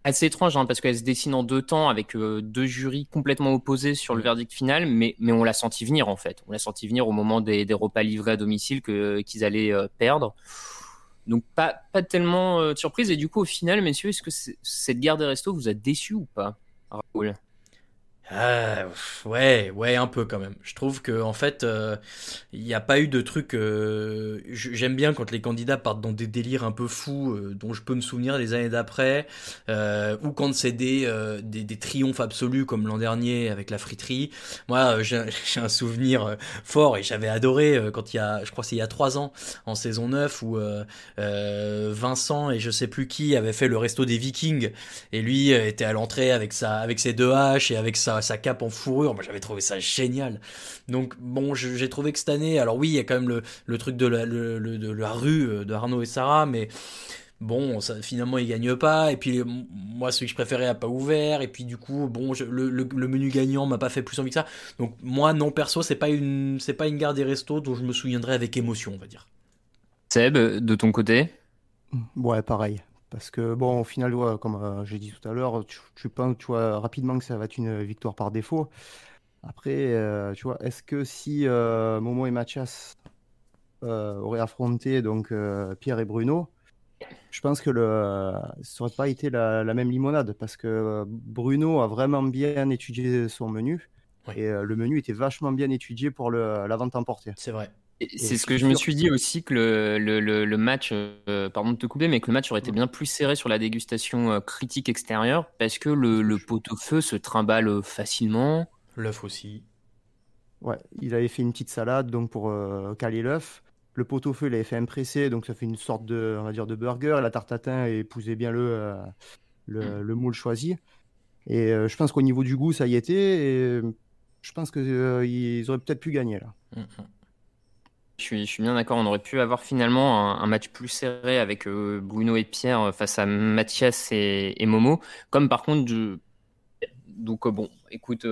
assez étrange hein, parce qu'elle se dessine en deux temps avec euh, deux jurys complètement opposés sur le verdict final, mais, mais on l'a senti venir en fait. On l'a senti venir au moment des, repas livrés à domicile qu'ils allaient euh, perdre. Donc pas, pas tellement de surprise. Et du coup, au final, messieurs, est-ce que cette guerre des restos vous a déçu ou pas Raoul? Pff, ouais, ouais, un peu quand même. Je trouve que en fait, euh, il n'y a pas eu de truc. euh, J'aime bien quand les candidats partent dans des délires un peu fous, euh, dont je peux me souvenir les années d'après, euh, ou quand c'est des, euh, des des triomphes absolus comme l'an dernier avec la friterie. Moi, euh, j'ai un souvenir euh, fort et j'avais adoré euh, quand il y a, je crois c'est il y a trois ans, en saison 9 où euh, euh, Vincent et je sais plus qui avaient fait le resto des Vikings et lui euh, était à l'entrée avec sa avec ses deux haches et avec sa, sa cape en fourrure. Moi, j'avais trouvé ça génial. Donc bon, j'ai trouvé que cette année, alors oui, il y a quand même le, le truc de la, le, le- de la rue euh, de Arnaud et Sarah, mais bon, ça, finalement, il gagne pas. Et puis, moi, celui que je préférais a pas ouvert. Et puis, du coup, bon, le, le, menu gagnant m'a pas fait plus envie que ça. Donc, moi, non, perso, c'est pas une, c'est pas une gare des restos dont je me souviendrai avec émotion, on va dire. Seb, de ton côté? Ouais, pareil. Parce que, bon, au final, comme euh, j'ai dit tout à l'heure, tu, penses, tu vois, rapidement que ça va être une victoire par défaut. Après, euh, tu vois, est-ce que si euh, Momo et Mathias auraient affronté donc Pierre et Bruno, je pense que le, ça n'aurait pas été la, même limonade parce que Bruno a vraiment bien étudié son menu et le menu était vachement bien étudié pour la vente emportée. C'est vrai. C'est ce que je me suis dit aussi que le, le, le, match, euh, pardon de te couper, mais que le match aurait été bien plus serré sur la dégustation euh, critique extérieure parce que le, le pot-au-feu se trimballe euh, facilement. L'œuf aussi. Ouais, il avait fait une petite salade donc pour caler l'œuf. Le pot-au-feu, il avait fait impresser, donc ça fait une sorte de, on va dire, de burger. La tarte tatin épousait bien le, le, mm. le, moule choisi. Et je pense qu'au niveau du goût, ça y était. Et je pense qu'ils auraient peut-être pu gagner là. Mm, mm. Je suis, je suis bien d'accord. On aurait pu avoir finalement un, match plus serré avec euh, Bruno et Pierre euh, face à Mathias et, Momo. Comme par contre, je... donc euh, bon, écoute,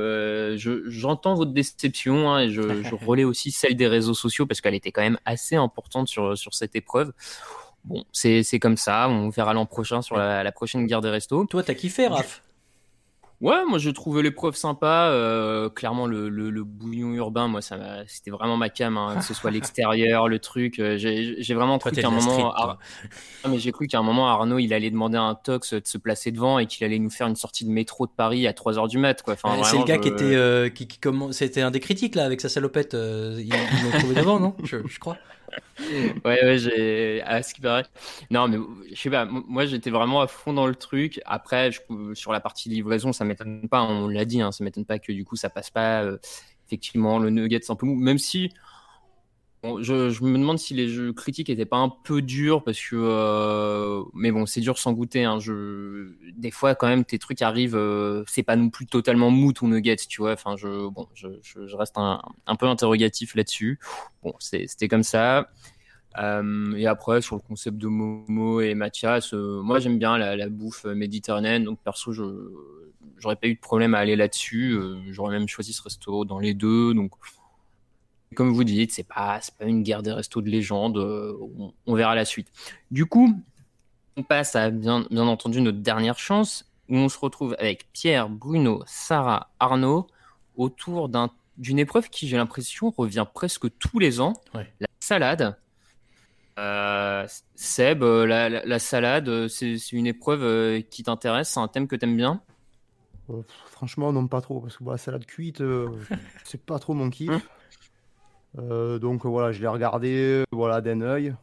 j'entends votre déception hein, et je, je relais aussi celle des réseaux sociaux parce qu'elle était quand même assez importante sur, sur cette épreuve. Bon, c'est comme ça. On verra l'an prochain sur la, la, prochaine guerre des restos. Toi, t'as kiffé, Raph? Ouais, moi j'ai trouvé l'épreuve sympa. Euh, clairement, le, le, le, bouillon urbain, moi, ça c'était vraiment ma cam, hein, que ce soit l'extérieur, le truc. Euh, j'ai vraiment cru qu'à un moment, ah, mais j'ai cru qu'à un moment Arnaud, il allait demander à un tox de se placer devant et qu'il allait nous faire une sortie de métro de Paris à 3 heures du mat, quoi. Enfin, c'est le gars qui était, euh, qui, qui comment, c'était un des critiques là avec sa salopette. Euh, ils l'ont trouvé devant, non? Je, je crois ouais, ouais, j'ai. À ce qui paraît. Non, mais je sais pas, moi j'étais vraiment à fond dans le truc. Après, je... sur la partie livraison, ça m'étonne pas, on l'a dit, hein, ça m'étonne pas que du coup ça passe pas. Euh, effectivement, le nugget c'est un peu mou, même si je, me demande si les jeux critiques étaient pas un peu durs parce que, euh, mais bon, c'est dur sans goûter. Hein, des fois, quand même, tes trucs arrivent, euh, c'est pas non plus totalement mou ton nugget, tu vois. Enfin, je, bon, je, reste un, peu interrogatif là-dessus. Bon, c'était comme ça. Euh, et après, sur le concept de Momo et Mathias, moi j'aime bien la, la, bouffe méditerranéenne, donc perso, je j'aurais pas eu de problème à aller là-dessus. j'aurais même choisi ce resto dans les deux, donc comme vous dites, c'est pas, pas une guerre des restos de légende. Euh, on, verra la suite. Du coup, on passe à bien, bien entendu notre dernière chance où on se retrouve avec Pierre, Bruno, Sarah, Arnaud autour d'une épreuve qui, j'ai l'impression, revient presque tous les ans la salade. Euh, Seb, euh, la, salade, c'est une épreuve qui t'intéresse, c'est un thème que t'aimes bien? Franchement, non, pas trop, parce que la salade cuite, c'est pas trop mon kiff. Euh, donc voilà, je l'ai regardé voilà, d'un œil.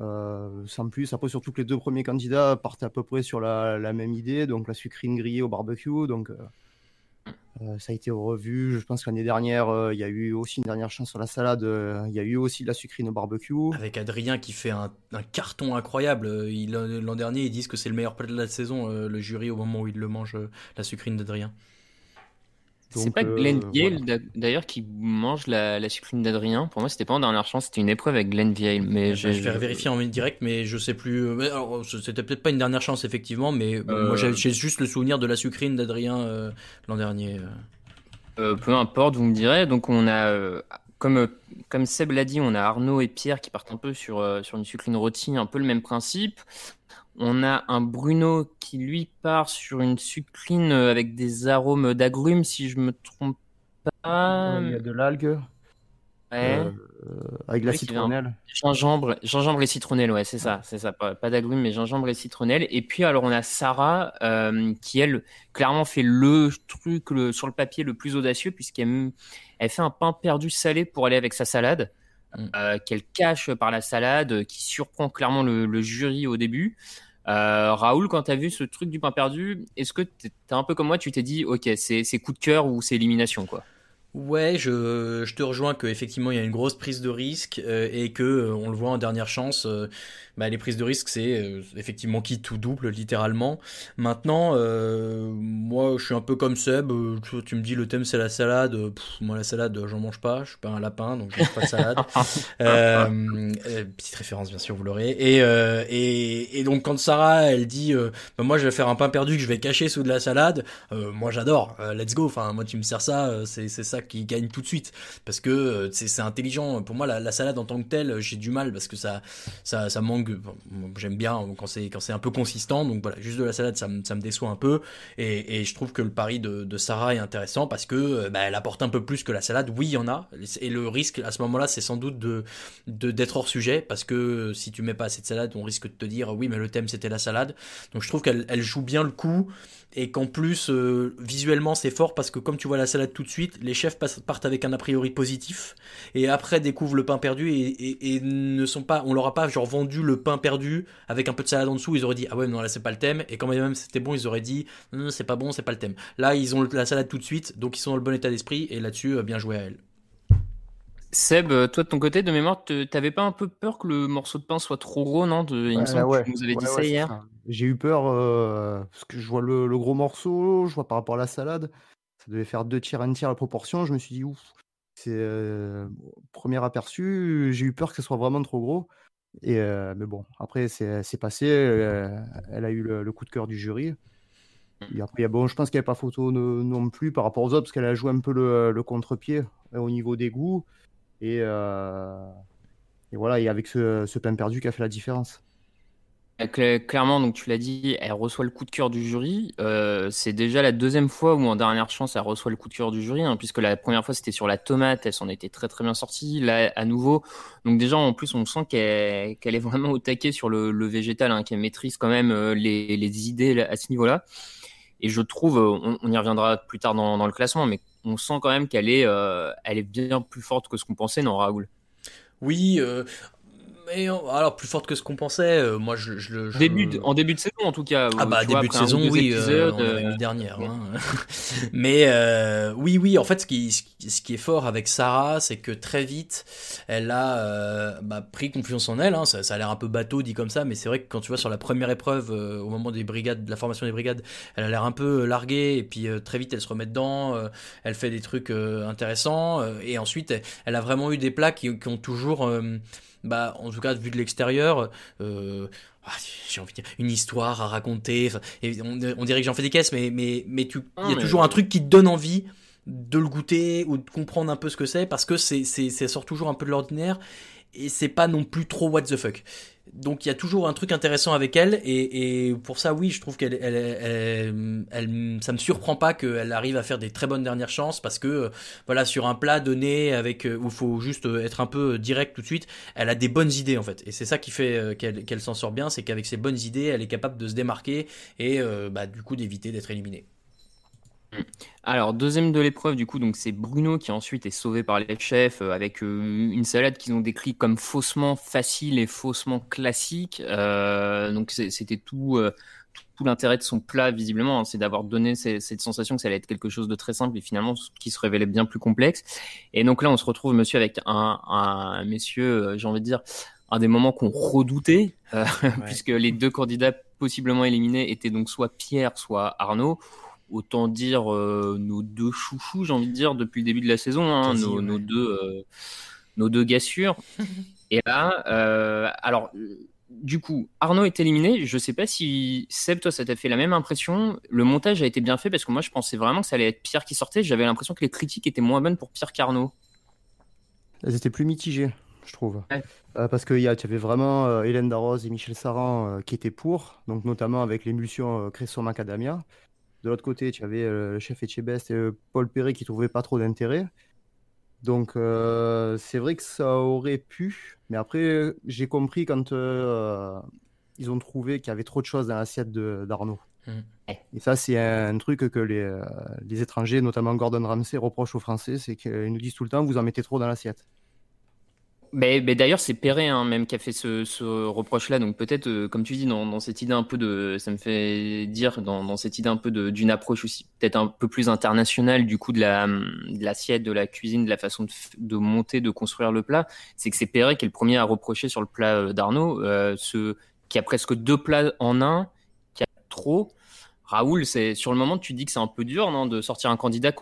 Euh, sans plus, après surtout que les deux premiers candidats partaient à peu près sur la, même idée, donc la sucrine grillée au barbecue, donc euh, ça a été revu. Je pense que l'année dernière, il y a eu aussi une dernière chance sur la salade. Il y a eu aussi de la sucrine au barbecue. Avec Adrien qui fait un, carton incroyable. L'an dernier, ils disent que c'est le meilleur plat de la saison, le jury, au moment où il le mange, la sucrine d'Adrien. C'est pas Glenn euh, d'ailleurs qui mange la, la sucrine d'Adrien. Pour moi, c'était pas en dernière chance, c'était une épreuve avec Glenn Vieille. Mais je vais vérifier en direct, mais je sais plus. Euh, c'était peut-être pas une dernière chance effectivement, mais moi j'ai euh. juste le souvenir de la sucrine d'Adrien l'an dernier. peu importe, vous me direz. Donc on a, comme comme Seb l'a dit, on a Arnaud et Pierre qui partent un peu sur sur une sucrine rôtie, un peu le même principe. On a un Bruno qui lui part sur une sucrine avec des arômes d'agrumes, si je me trompe pas. Il y a de l'algue. Ouais. Euh, avec la citronnelle. Gingembre, gingembre et citronnelle, ouais, c'est ça, c'est ça. Pas, d'agrumes, mais gingembre et citronnelle. Et puis alors on a Sarah euh, qui elle clairement fait le truc sur le papier le plus audacieux puisqu'elle elle fait un pain perdu salé pour aller avec sa salade. Mm. Euh, qu'elle cache par la salade, qui surprend clairement le jury au début. Euh, Raoul, quand tu as vu ce truc du pain perdu, est-ce que tu un peu comme moi, tu t'es dit, ok, c'est coup de cœur ou c'est élimination quoi? Ouais, je, je te rejoins que effectivement il y a une grosse prise de risque euh, et que euh, on le voit en dernière chance. euh, bah, les prises de risque c'est euh, effectivement qui tout double littéralement. Maintenant, euh, moi je suis un peu comme Seb. euh, tu, tu me dis le thème c'est la salade. pff, moi la salade j'en mange pas. Je suis pas un lapin donc je mange pas de salade. Petite référence bien sûr vous l'aurez. Et, euh, et et donc quand Sarah elle dit euh, bah, moi je vais faire un pain perdu que je vais cacher sous de la salade. euh, moi j'adore. Euh, let's go. Enfin moi tu me sers ça euh, c'est c'est ça qui gagne tout de suite parce que euh, c'est intelligent. Pour moi la, la salade en tant que telle j'ai du mal parce que ça ça manque. J'aime bien quand c'est quand c'est un peu consistant. Donc voilà juste de la salade ça me ça me déçoit un peu. Et, et je trouve que le pari de, Sarah est intéressant parce que euh, bah, elle apporte un peu plus que la salade. Oui, il y en a. Et le risque à ce moment-là, c'est sans doute de d'être hors sujet parce que euh, si tu mets pas assez de salade, on risque de te dire oui, mais le thème c'était la salade. Donc je trouve qu'elle elle joue bien le coup et qu'en plus visuellement c'est fort parce que comme tu vois la salade tout de suite, les partent avec un a priori positif et après découvrent le pain perdu et, et- et ne sont pas, on leur a pas genre vendu le pain perdu avec un peu de salade en dessous. Ils auraient dit ah ouais mais non là c'est pas le thème et quand même c'était bon ils auraient dit non, non, c'est pas bon c'est pas le thème. Là ils ont la salade tout de suite donc ils sont dans le bon état d'esprit et là-dessus euh, bien joué à elle. Seb, euh, toi de ton côté, de mémoire, te- t'avais pas un peu peur que le morceau de pain soit trop gros, non de, Il me Ouais, semble ouais, que tu nous avais dit ouais, ça hier. J'ai eu peur euh, parce que je vois le, le gros morceau, je vois par rapport à la salade, ça devait faire deux tiers, un tiers la proportion. Je me suis dit, ouf, c'est euh, premier aperçu, j'ai eu peur que ce soit vraiment trop gros. Et, euh, mais bon, après, c'est c'est passé. euh, elle a eu le, le coup de cœur du jury. Et après, a- bon, je pense qu'il n'y avait pas photo no- non plus par rapport aux autres, parce qu'elle a joué un peu le, le contre-pied euh, au niveau des goûts. Et, euh, et voilà, et avec ce, ce pain perdu qui a fait la différence. Cla- Clairement, donc tu l'as dit, elle reçoit le coup de cœur du jury. Euh, c'est déjà la deuxième fois où en dernière chance elle reçoit le coup de cœur du jury, hein, puisque la première fois c'était sur la tomate, elle s'en était très très bien sortie. Là, à nouveau, donc déjà en plus on sent qu'elle est vraiment au taquet sur le, végétal, hein, qu'elle maîtrise quand même euh, les, les idées à ce niveau-là. Et je trouve, on, y reviendra plus tard dans, le classement, mais on sent quand même qu'elle est, euh, est bien plus forte que ce qu'on pensait, non, Raoul? Oui, mais euh, alors plus forte que ce qu'on pensait. euh, moi, je, je, le- je- Début de- en début de saison, en tout cas. Ah où, bah vois, début de saison, oui, euh, on avait euh, mis dernière. hein. Mais euh, oui, oui, en fait, ce qui, ce qui- ce qui est fort avec Sarah, c'est que très vite, elle a euh, bah, pris confiance en elle. hein. Ça, ça a l'air un peu bateau dit comme ça, mais c'est vrai que quand tu vois sur la première épreuve, euh, au moment des brigades, de la formation des brigades, elle a l'air un peu larguée, et puis euh, très vite, elle se remet dedans. euh, elle fait des trucs euh, intéressants, euh, et ensuite, elle, elle a vraiment eu des plats qui, qui ont toujours, euh, bah, en tout cas, vu de l'extérieur. Euh, ah, j'ai envie de dire une histoire à raconter et on, on dirait que j'en fais des caisses mais mais mais tu il y a mais- toujours un truc qui te donne envie de le goûter ou de comprendre un peu ce que c'est parce que c'est c'est ça sort toujours un peu de l'ordinaire et c'est pas non plus trop what the fuck donc il y a toujours un truc intéressant avec elle et, pour ça oui je trouve qu'elle elle, elle, elle- ça me surprend pas qu'elle arrive à faire des très bonnes dernières chances parce que euh, voilà sur un plat donné avec euh, où faut juste euh, être un peu direct tout de suite elle a des bonnes idées en fait. Et c'est ça qui fait qu'elle s'en sort bien c'est qu'avec ses bonnes idées elle est capable de se démarquer et bah, du coup d'éviter d'être éliminée Alors, deuxième de l'épreuve, du coup, donc c'est Bruno qui ensuite est sauvé par les chefs euh, avec euh, une salade qu'ils ont décrit comme faussement facile et faussement classique. Euh, donc, c'était tout, euh, tout, tout l'intérêt de son plat, visiblement, hein, c'est d'avoir donné ces- cette sensation que ça allait être quelque chose de très simple et finalement ce qui se révélait bien plus complexe. Et donc là, on se retrouve, monsieur, avec un, un messieurs, j'ai envie de dire, un des moments qu'on redoutait, puisque les deux candidats possiblement éliminés étaient donc soit Pierre, soit Arnaud. Autant dire euh, nos deux chouchous, j'ai envie de dire, depuis le début de la saison, hein, nos, ouais. nos deux, euh, nos deux gars sûrs. Et là, euh, alors, du coup, Arnaud est éliminé. Je sais pas si Seb, toi, ça t'a fait la même impression. Le montage a été bien fait parce que moi, je pensais vraiment que ça allait être Pierre qui sortait. J'avais l'impression que les critiques étaient moins bonnes pour Pierre qu'Arnaud. Elles étaient plus mitigées, je trouve. Ouais. Euh, parce que y a- tu avais vraiment euh, Hélène Darroze et Michel Saran euh, qui étaient pour, donc notamment avec l'émulsion euh, Cresson Macadamia. De l'autre côté, tu avais euh, le chef Etchebest et euh, Paul Perret qui trouvaient pas trop d'intérêt. Donc euh, c'est vrai que ça aurait pu, mais après j'ai compris quand euh, ils ont trouvé qu'il y avait trop de choses dans l'assiette d'Arnaud. Mhm. Et ça, c'est un truc que les, les étrangers, notamment Gordon Ramsay, reprochent aux Français, c'est qu'ils nous disent tout le temps, vous en mettez trop dans l'assiette. Mais, d'ailleurs, c'est Perret hein, même qui a fait ce, ce reproche-là. Donc peut-être, euh, comme tu dis, dans, dans, cette idée un peu de, ça me fait dire dans, dans cette idée un peu d'une approche aussi peut-être un peu plus internationale du coup de la de l'assiette, de la cuisine, de la façon de, de monter, de construire le plat. C'est que c'est Perret qui est le premier à reprocher sur le plat euh, d'Arnaud, euh, ce qui a presque deux plats en un, qui a trop. Raoul, c'est sur le moment tu dis que c'est un peu dur, non, de sortir un candidat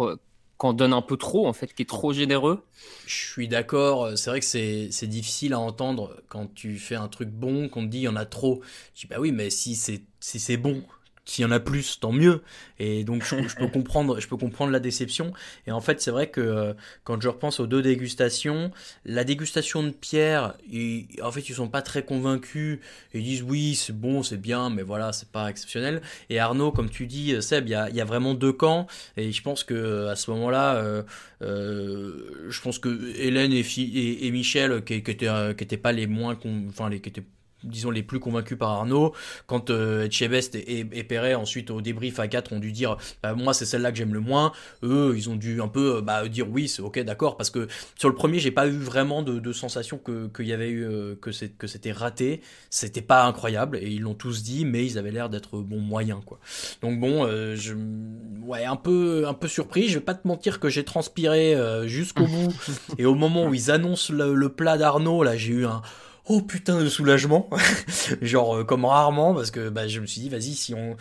qu'on donne un peu trop, en fait, qui est trop généreux. Je suis d'accord. C'est vrai que c'est, difficile à entendre quand tu fais un truc bon, qu'on te dit il y en a trop. Je dis bah oui, mais si c'est, si c'est bon, s'il y en a plus, tant mieux. Et donc je, je, peux comprendre, je peux comprendre la déception. Et en fait, c'est vrai que euh, quand je repense aux deux dégustations, la dégustation de Pierre, ils, en fait, ils sont pas très convaincus. Ils disent oui, c'est bon, c'est bien, mais voilà, c'est pas exceptionnel. Et Arnaud, comme tu dis, Seb, il y a, y a, vraiment deux camps. Et je pense que à ce moment-là, euh, euh, je pense que Hélène et, et, et Michel, qui, qui étaient, qui étaient pas les moins, enfin les qui étaient disons les plus convaincus par Arnaud. Quand euh, Chebest et, et, Perret ensuite au débrief à 4 ont dû dire bah, moi c'est celle-là que j'aime le moins. Eux ils ont dû un peu bah, dire oui c'est ok d'accord. Parce que sur le premier j'ai pas eu vraiment de, de sensation que qu'il y avait eu euh, que c'est que c'était raté. C'était pas incroyable et ils l'ont tous dit mais ils avaient l'air d'être bon moyen quoi. Donc bon euh, je ouais un peu un peu surpris. Je vais pas te mentir que j'ai transpiré euh, jusqu'au bout. Et au moment où ils annoncent le, le plat d'Arnaud là j'ai eu un oh putain de soulagement, genre euh, comme rarement parce que bah, je me suis dit vas-y si on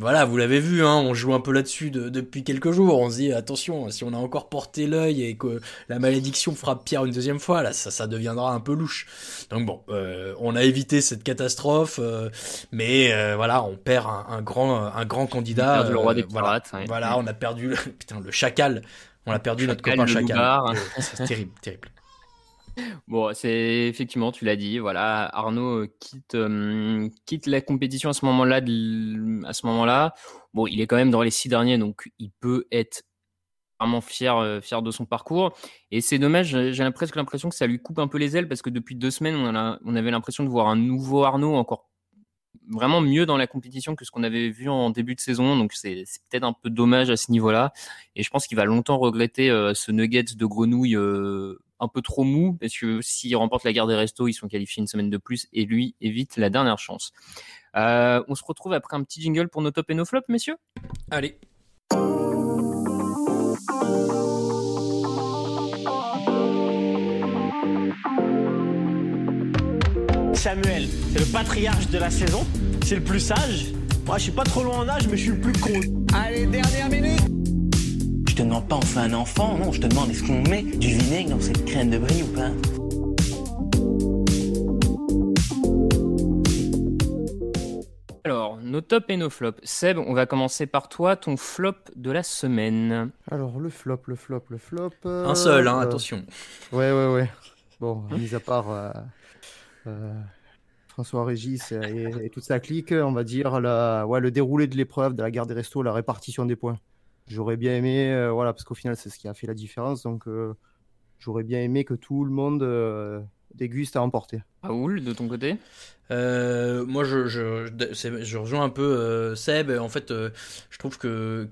voilà, vous l'avez vu, hein, on joue un peu là-dessus de, depuis quelques jours. On se dit attention, si on a encore porté l'œil et que la malédiction frappe Pierre une deuxième fois, là, ça, ça deviendra un peu louche. Donc bon, euh, on a évité cette catastrophe, euh, mais euh, voilà, on perd un, un, grand, un grand candidat. le roi des voilà, pirates. Ouais. voilà, on a perdu, le, putain, le chacal. On a perdu notre copain chacal. C'est terrible, terrible. Bon, c'est effectivement, tu l'as dit, voilà, Arnaud quitte, euh, quitte la compétition à ce moment-là. À ce moment-là, bon, il est quand même dans les six derniers, donc il peut être vraiment fier, euh, de son parcours. Et c'est dommage, j'ai presque l'impression que ça lui coupe un peu les ailes parce que depuis deux semaines, on, avait l'impression de voir un nouveau Arnaud encore vraiment mieux dans la compétition que ce qu'on avait vu en début de saison. Donc c'est peut-être un peu dommage à ce niveau-là. Et je pense qu'il va longtemps regretter euh, ce nugget de grenouille euh, un peu trop mou, parce que s'il remporte la guerre des restos, ils sont qualifiés une semaine de plus, et lui évite la dernière chance. Euh, on se retrouve après un petit jingle pour nos top et nos flops, messieurs? Allez. Samuel, c'est le patriarche de la saison, c'est le plus sage. Moi, je suis pas trop loin en âge, mais je suis le plus con. Allez, dernière minute te demande pas on fait un enfant, non, je te demande est-ce qu'on met du vinaigre dans cette crème de brie ou pas? Alors, nos tops et nos flops. Seb, on va commencer par toi, ton flop de la semaine. Alors, le flop, le flop, le flop. Euh, Un seul, hein, euh, attention. Ouais, ouais, ouais. Bon, mis à part euh, euh, François Régis et, et, toute sa clique, on va dire la, ouais, le déroulé de l'épreuve, de la guerre des restos, la répartition des points. J'aurais bien aimé, euh, voilà, parce qu'au final, c'est ce qui a fait la différence. Donc, euh, j'aurais bien aimé que tout le monde euh, déguste à emporter. Raoul, de ton côté? Moi, je, je, je, rejoins un peu Seb. En fait, je trouve que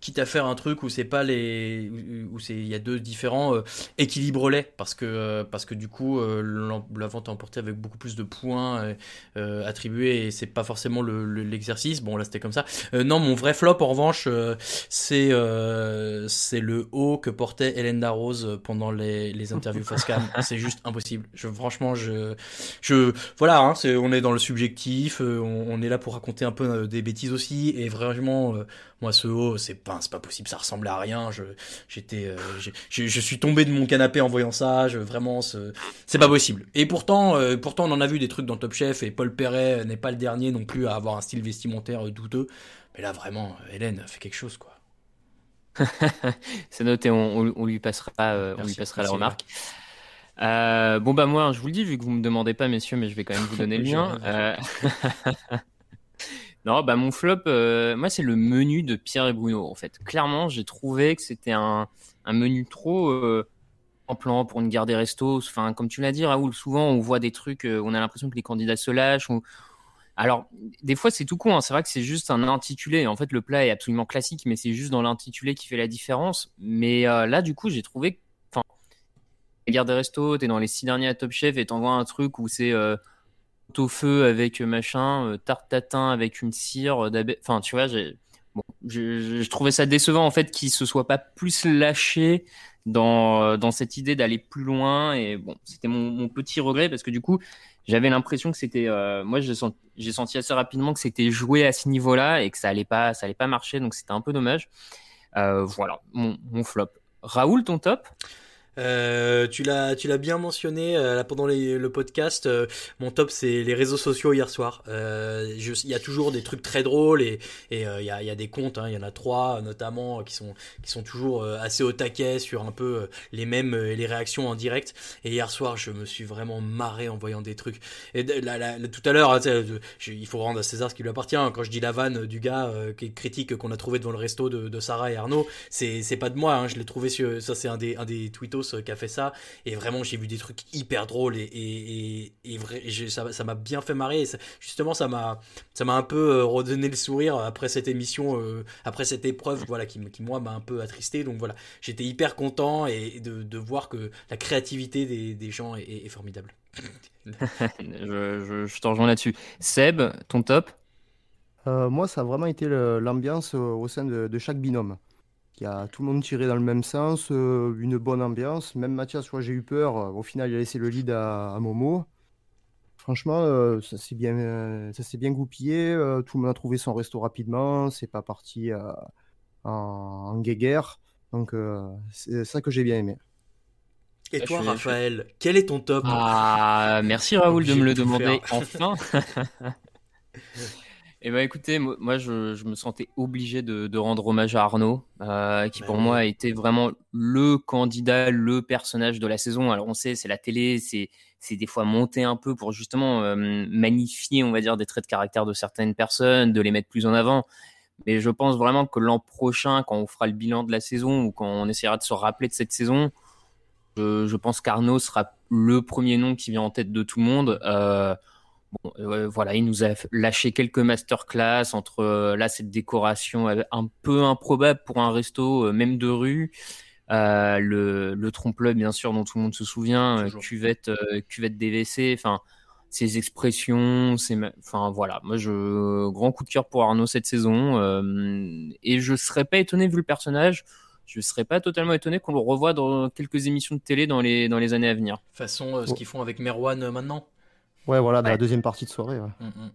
quitte à faire un truc où c'est pas les où c'est il y a deux différents euh, équilibre-les parce que euh, parce que du coup euh, la vente emportée avec beaucoup plus de points euh, attribués et c'est pas forcément l'exercice le, bon là c'était comme ça. Non mon vrai flop en revanche c'est c'est le haut que portait Hélène Darroze pendant les, les interviews face cam. C'est juste impossible. Je franchement je je voilà hein, c'est on est dans le subjectif on, on, est là pour raconter un peu des bêtises aussi. Et vraiment moi ce haut c'est pas c'est pas possible ça ressemblait à rien. Je j'étais euh, je, je suis tombé de mon canapé en voyant ça. Je, vraiment c'est pas possible. Et pourtant euh, pourtant on en a vu des trucs dans Top Chef et Paul Perret n'est pas le dernier non plus à avoir un style vestimentaire douteux. Mais là vraiment Hélène fait quelque chose quoi. C'est noté on, on, lui passera euh, merci, on lui passera merci, la remarque euh, bon bah moi je vous le dis vu que vous me demandez pas messieurs mais je vais quand même vous donner le lien. euh... Non, bah mon flop, euh, moi c'est le menu de Pierre et Bruno en fait. Clairement, j'ai trouvé que c'était un, un, menu trop euh, en plan pour une guerre des restos. Enfin, comme tu l'as dit, Raoul, souvent on voit des trucs, euh, on a l'impression que les candidats se lâchent. Alors, des fois c'est tout con. Hein. C'est vrai que c'est juste un intitulé. En fait, le plat est absolument classique, mais c'est juste dans l'intitulé qui fait la différence. Mais là, du coup, j'ai trouvé, enfin, la guerre des restos, t'es dans les six derniers à Top Chef et t'envoies un truc où c'est au feu avec machin, euh, tarte tatin avec une cire d'abeille. Enfin, tu vois, j'ai bon, je, trouvais ça décevant en fait qu'il se soit pas plus lâché dans, euh, dans cette idée d'aller plus loin. Et bon, c'était mon, petit regret parce que du coup, j'avais l'impression que c'était. euh, moi, j'ai senti, senti assez rapidement que c'était joué à ce niveau-là et que ça allait pas, ça allait pas marcher. Donc c'était un peu dommage. Euh, voilà, mon flop. Raoul, ton top? Euh, tu l'as, tu l'as bien mentionné euh, pendant les- le podcast. euh, mon top, c'est les réseaux sociaux hier soir. Euh, Il y a toujours des trucs très drôles et euh, il y, a, y a des comptes. hein, Il y en a trois notamment euh, qui sont qui sont toujours assez au taquet sur un peu les mêmes et les réactions en direct. Et hier soir, je me suis vraiment marré en voyant des trucs. Et là, là, tout à l'heure, hein, il faut rendre à César ce qui lui appartient. Quand je dis la vanne du gars qui critique qu'on a trouvé devant le resto de, de Sarah et Arnaud, c'est pas de moi. hein, je l'ai trouvé sur ça, c'est un des un des tweetos euh, qui a fait ça. Et vraiment, j'ai vu des trucs hyper drôles et et et, et vrai, et j'ai- ça ça m'a bien fait marrer. Et ça- justement, ça m'a ça m'a un peu euh, redonné le sourire après cette émission, euh, après cette épreuve, voilà, qui qui moi m'a un peu attristé. Donc voilà, j'étais hyper content et de de voir que la créativité des des gens est, est- est formidable. je, je, je te rejoins là-dessus. Seb, ton top? Euh, moi, ça a vraiment été l'ambiance au sein de, de chaque binôme. Il y a tout le monde tiré dans le même sens, euh, une bonne ambiance. Même Mathias, crois, j'ai eu peur. Au final, il a laissé le lead à, à Momo. Franchement, euh, ça s'est bien, euh, ça s'est bien goupillé. euh, tout le monde a trouvé son resto rapidement. C'est pas parti euh, en, en guéguerre. Donc, euh, c'est ça que j'ai bien aimé. Et toi, suis- Raphaël, quel est ton top Ah, merci Raoul de me le demander faire. enfin. Eh ben écoutez, mo- moi je, je me sentais obligé de, de rendre hommage à Arnaud, euh, qui pour oui. moi a été vraiment le candidat, le personnage de la saison. Alors on sait, c'est la télé, c'est c'est des fois monté un peu pour justement euh, magnifier, on va dire, des traits de caractère de certaines personnes, de les mettre plus en avant. Mais je pense vraiment que l'an prochain, quand on fera le bilan de la saison ou quand on essaiera de se rappeler de cette saison, je, je pense qu'Arnaud sera le premier nom qui vient en tête de tout le monde. Euh, bon, euh, voilà, il nous a lâché quelques masterclass entre euh, là cette décoration euh, un peu improbable pour un resto, euh, même de rue. Euh, le, le trompe-l'œil, bien sûr, dont tout le monde se souvient, euh, cuvette, euh, cuvette DVC, enfin, ses expressions, ses, enfin voilà, moi je grand coup de cœur pour Arnaud cette saison, euh, et je serais pas étonné vu le personnage, je serais pas totalement étonné qu'on le revoie dans quelques émissions de télé dans les dans les années à venir. Façon euh, ce qu'ils font avec Merwan euh, maintenant. Ouais, voilà, dans la deuxième partie de soirée. ouais. Mm, mm.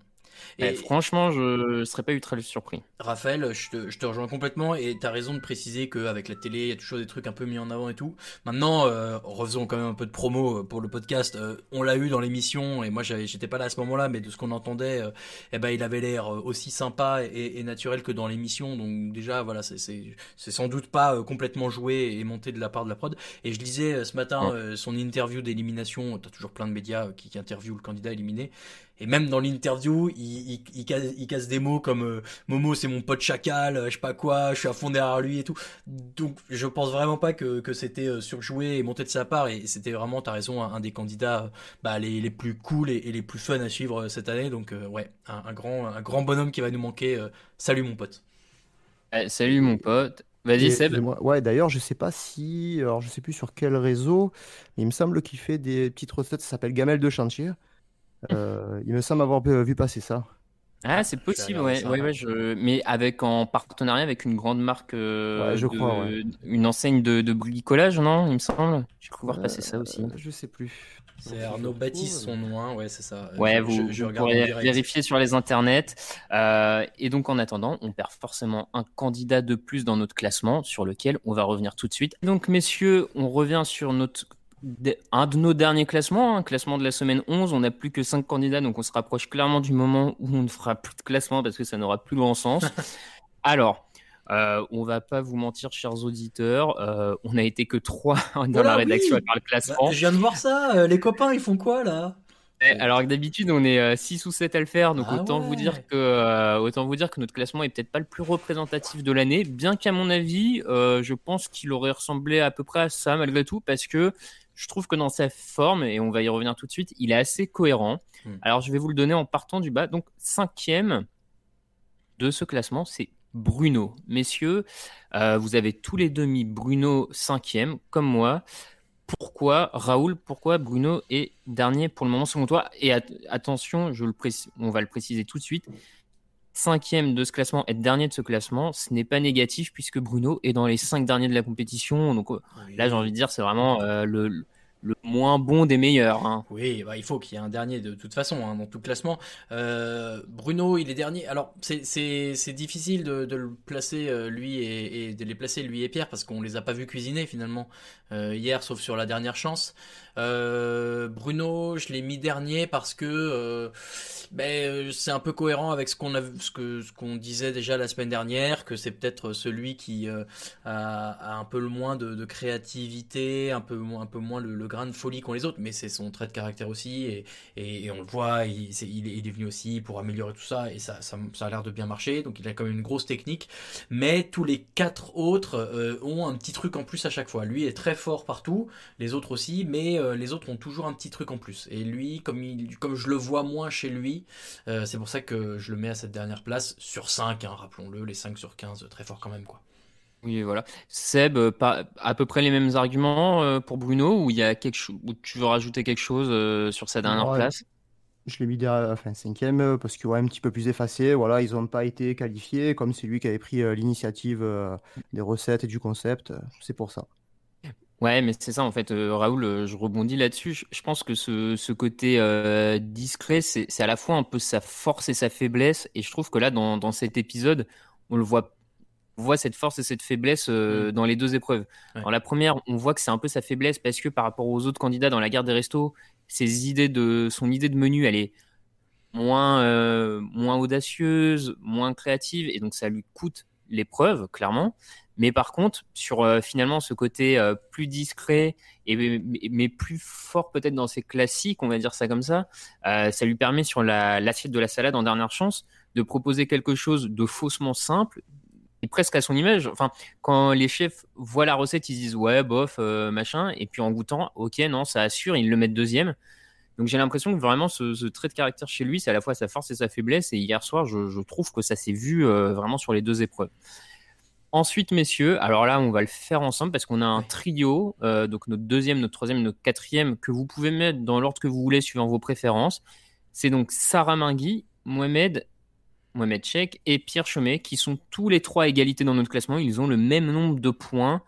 Et franchement, je serais pas ultra surpris. Raphaël, je te, je te rejoins complètement et t'as raison de préciser qu'avec la télé, il y a toujours des trucs un peu mis en avant et tout. Maintenant, euh, refaisons quand même un peu de promo euh, pour le podcast. Euh, on l'a eu dans l'émission et moi j'étais pas là à ce moment-là, mais de ce qu'on entendait, euh, eh ben il avait l'air aussi sympa et, et naturel que dans l'émission. Donc déjà, voilà, c'est- sans doute pas complètement joué et monté de la part de la prod. Et je lisais ce matin Ouais. son interview d'élimination. T'as toujours plein de médias qui, qui interviewent le candidat éliminé. Et même dans l'interview, il, il, il, casse, il casse des mots comme euh, Momo c'est mon pote chacal, euh, je sais pas quoi, je suis à fond derrière lui et tout. Donc je pense vraiment pas que, que c'était euh, surjoué et monté de sa part et c'était vraiment, t'as raison, un, un des candidats euh, bah, les, les plus cool et, et les plus fun à suivre euh, cette année. Donc euh, ouais, un, un grand, un grand bonhomme qui va nous manquer. euh, salut mon pote. Eh, salut mon pote. Vas-y Seb. Ouais, d'ailleurs, je sais pas si. Alors, je sais plus sur quel réseau, mais il me semble qu'il fait des petites recettes. Ça s'appelle Gamelle de chantier. Euh, il me semble avoir vu passer ça. Ah, c'est possible, ouais, ça. ouais, ouais, je... mais avec en partenariat avec une grande marque, euh, Ouais, je de- crois, ouais. une enseigne de, de bricolage, non, il me semble? J'ai cru voir passer ça aussi. Euh, je sais plus. C'est Arnaud Baptiste son nom, hein, ouais c'est ça. Ouais, Je- vous, je, vous pourrez vérifier sur les internets. Euh, et donc, en attendant, on perd forcément un candidat de plus dans notre classement, sur lequel on va revenir tout de suite. Donc, messieurs, on revient sur notre un de nos derniers classements, un classement de la semaine 11. On n'a plus que 5 candidats, donc on se rapproche clairement du moment où on ne fera plus de classement parce que ça n'aura plus grand sens. Alors, euh, on va pas vous mentir, chers auditeurs, euh, on n'a été que 3 dans Voilà, la rédaction oui. à faire le Bah, classement. je viens de voir ça, euh, les copains ils font quoi là? Eh, Alors que d'habitude on est 6 ou 7 à le faire, donc Ah autant vous dire que euh, autant vous dire que notre classement est peut-être pas le plus représentatif de l'année, bien qu'à mon avis, euh, je pense qu'il aurait ressemblé à peu près à ça malgré tout, parce que je trouve que dans sa forme, et on va y revenir tout de suite, il est assez cohérent. Hmm. Alors je vais vous le donner en partant du bas. Donc cinquième de ce classement, c'est Bruno. Messieurs, euh, vous avez tous les deux mis Bruno cinquième, comme moi. pourquoi, Raoul, pourquoi Bruno est dernier pour le moment selon toi? Et attention, je le on va le préciser tout de suite. Cinquième de ce classement, être dernier de ce classement, ce n'est pas négatif puisque Bruno est dans les cinq derniers de la compétition. Donc euh, là, j'ai envie de dire, c'est vraiment euh, le, le moins bon des meilleurs. Hein. Oui, bah, il faut qu'il y ait un dernier de toute façon hein, dans tout classement. Euh, Bruno, il est dernier. Alors, c'est difficile de, le placer euh, lui et, de les placer lui et Pierre parce qu'on les a pas vus cuisiner finalement euh, hier, sauf sur la dernière chance. Bruno, je l'ai mis dernier parce que ben, c'est un peu cohérent avec ce qu'on ce que ce qu'on disait déjà la semaine dernière, que c'est peut-être celui qui a, un peu le moins de, créativité, un peu un peu moins le grain de folie qu'ont les autres, mais c'est son trait de caractère aussi, et, on le voit, il, est, il, venu aussi pour améliorer tout ça, et ça, a l'air de bien marcher, donc il a quand même une grosse technique, mais tous les quatre autres ont un petit truc en plus à chaque fois. Lui est très fort partout, les autres aussi, mais euh, les autres ont toujours un petit truc en plus. Et lui, comme je le vois moins chez lui, euh, c'est pour ça que je le mets à cette dernière place sur 5, hein, rappelons-le, les 5 sur 15, très fort quand même. quoi. Oui, voilà. Seb, euh, pas, à peu près les mêmes arguments pour Bruno, ou il y a quelque chose, où tu veux rajouter quelque chose sur sa dernière place? je l'ai mis derrière, enfin, cinquième parce qu'il ouais, un petit peu plus effacé. Voilà, ils n'ont pas été qualifiés, comme c'est lui qui avait pris l'initiative des recettes et du concept. C'est pour ça. Ouais, mais c'est ça en fait, euh, Raoul, euh, je rebondis là-dessus. Je, pense que ce, ce côté euh, discret, c'est à la fois un peu sa force et sa faiblesse. Et je trouve que là, dans, dans cet épisode, on le voit, voit cette force et cette faiblesse mm. dans les deux épreuves. Dans la première, on voit que c'est un peu sa faiblesse parce que par rapport aux autres candidats dans la guerre des restos, ses idées de, son idée de menu, elle est moins, moins audacieuse, moins créative, et donc ça lui coûte l'épreuve, clairement. Mais par contre, sur euh, finalement ce côté euh, plus discret et mais, plus fort peut-être dans ses classiques, on va dire ça comme ça, euh, ça lui permet sur l'assiette de la salade en dernière chance de proposer quelque chose de faussement simple presque à son image. Enfin, quand les chefs voient la recette, ils disent ouais, bof, machin, et puis en goûtant, ok, non, ça assure, ils le mettent deuxième. Donc j'ai l'impression que vraiment ce, trait de caractère chez lui, c'est à la fois sa force et sa faiblesse. Et hier soir, je, trouve que ça s'est vu vraiment sur les deux épreuves. Ensuite, messieurs, alors là, on va le faire ensemble parce qu'on a un trio, euh, donc notre deuxième, notre troisième, notre quatrième, que vous pouvez mettre dans l'ordre que vous voulez suivant vos préférences. C'est donc Sarah Mingui, Mohamed, Mohamed Chek et Pierre Chemet qui sont tous les trois à égalité dans notre classement. Ils ont le même nombre de points.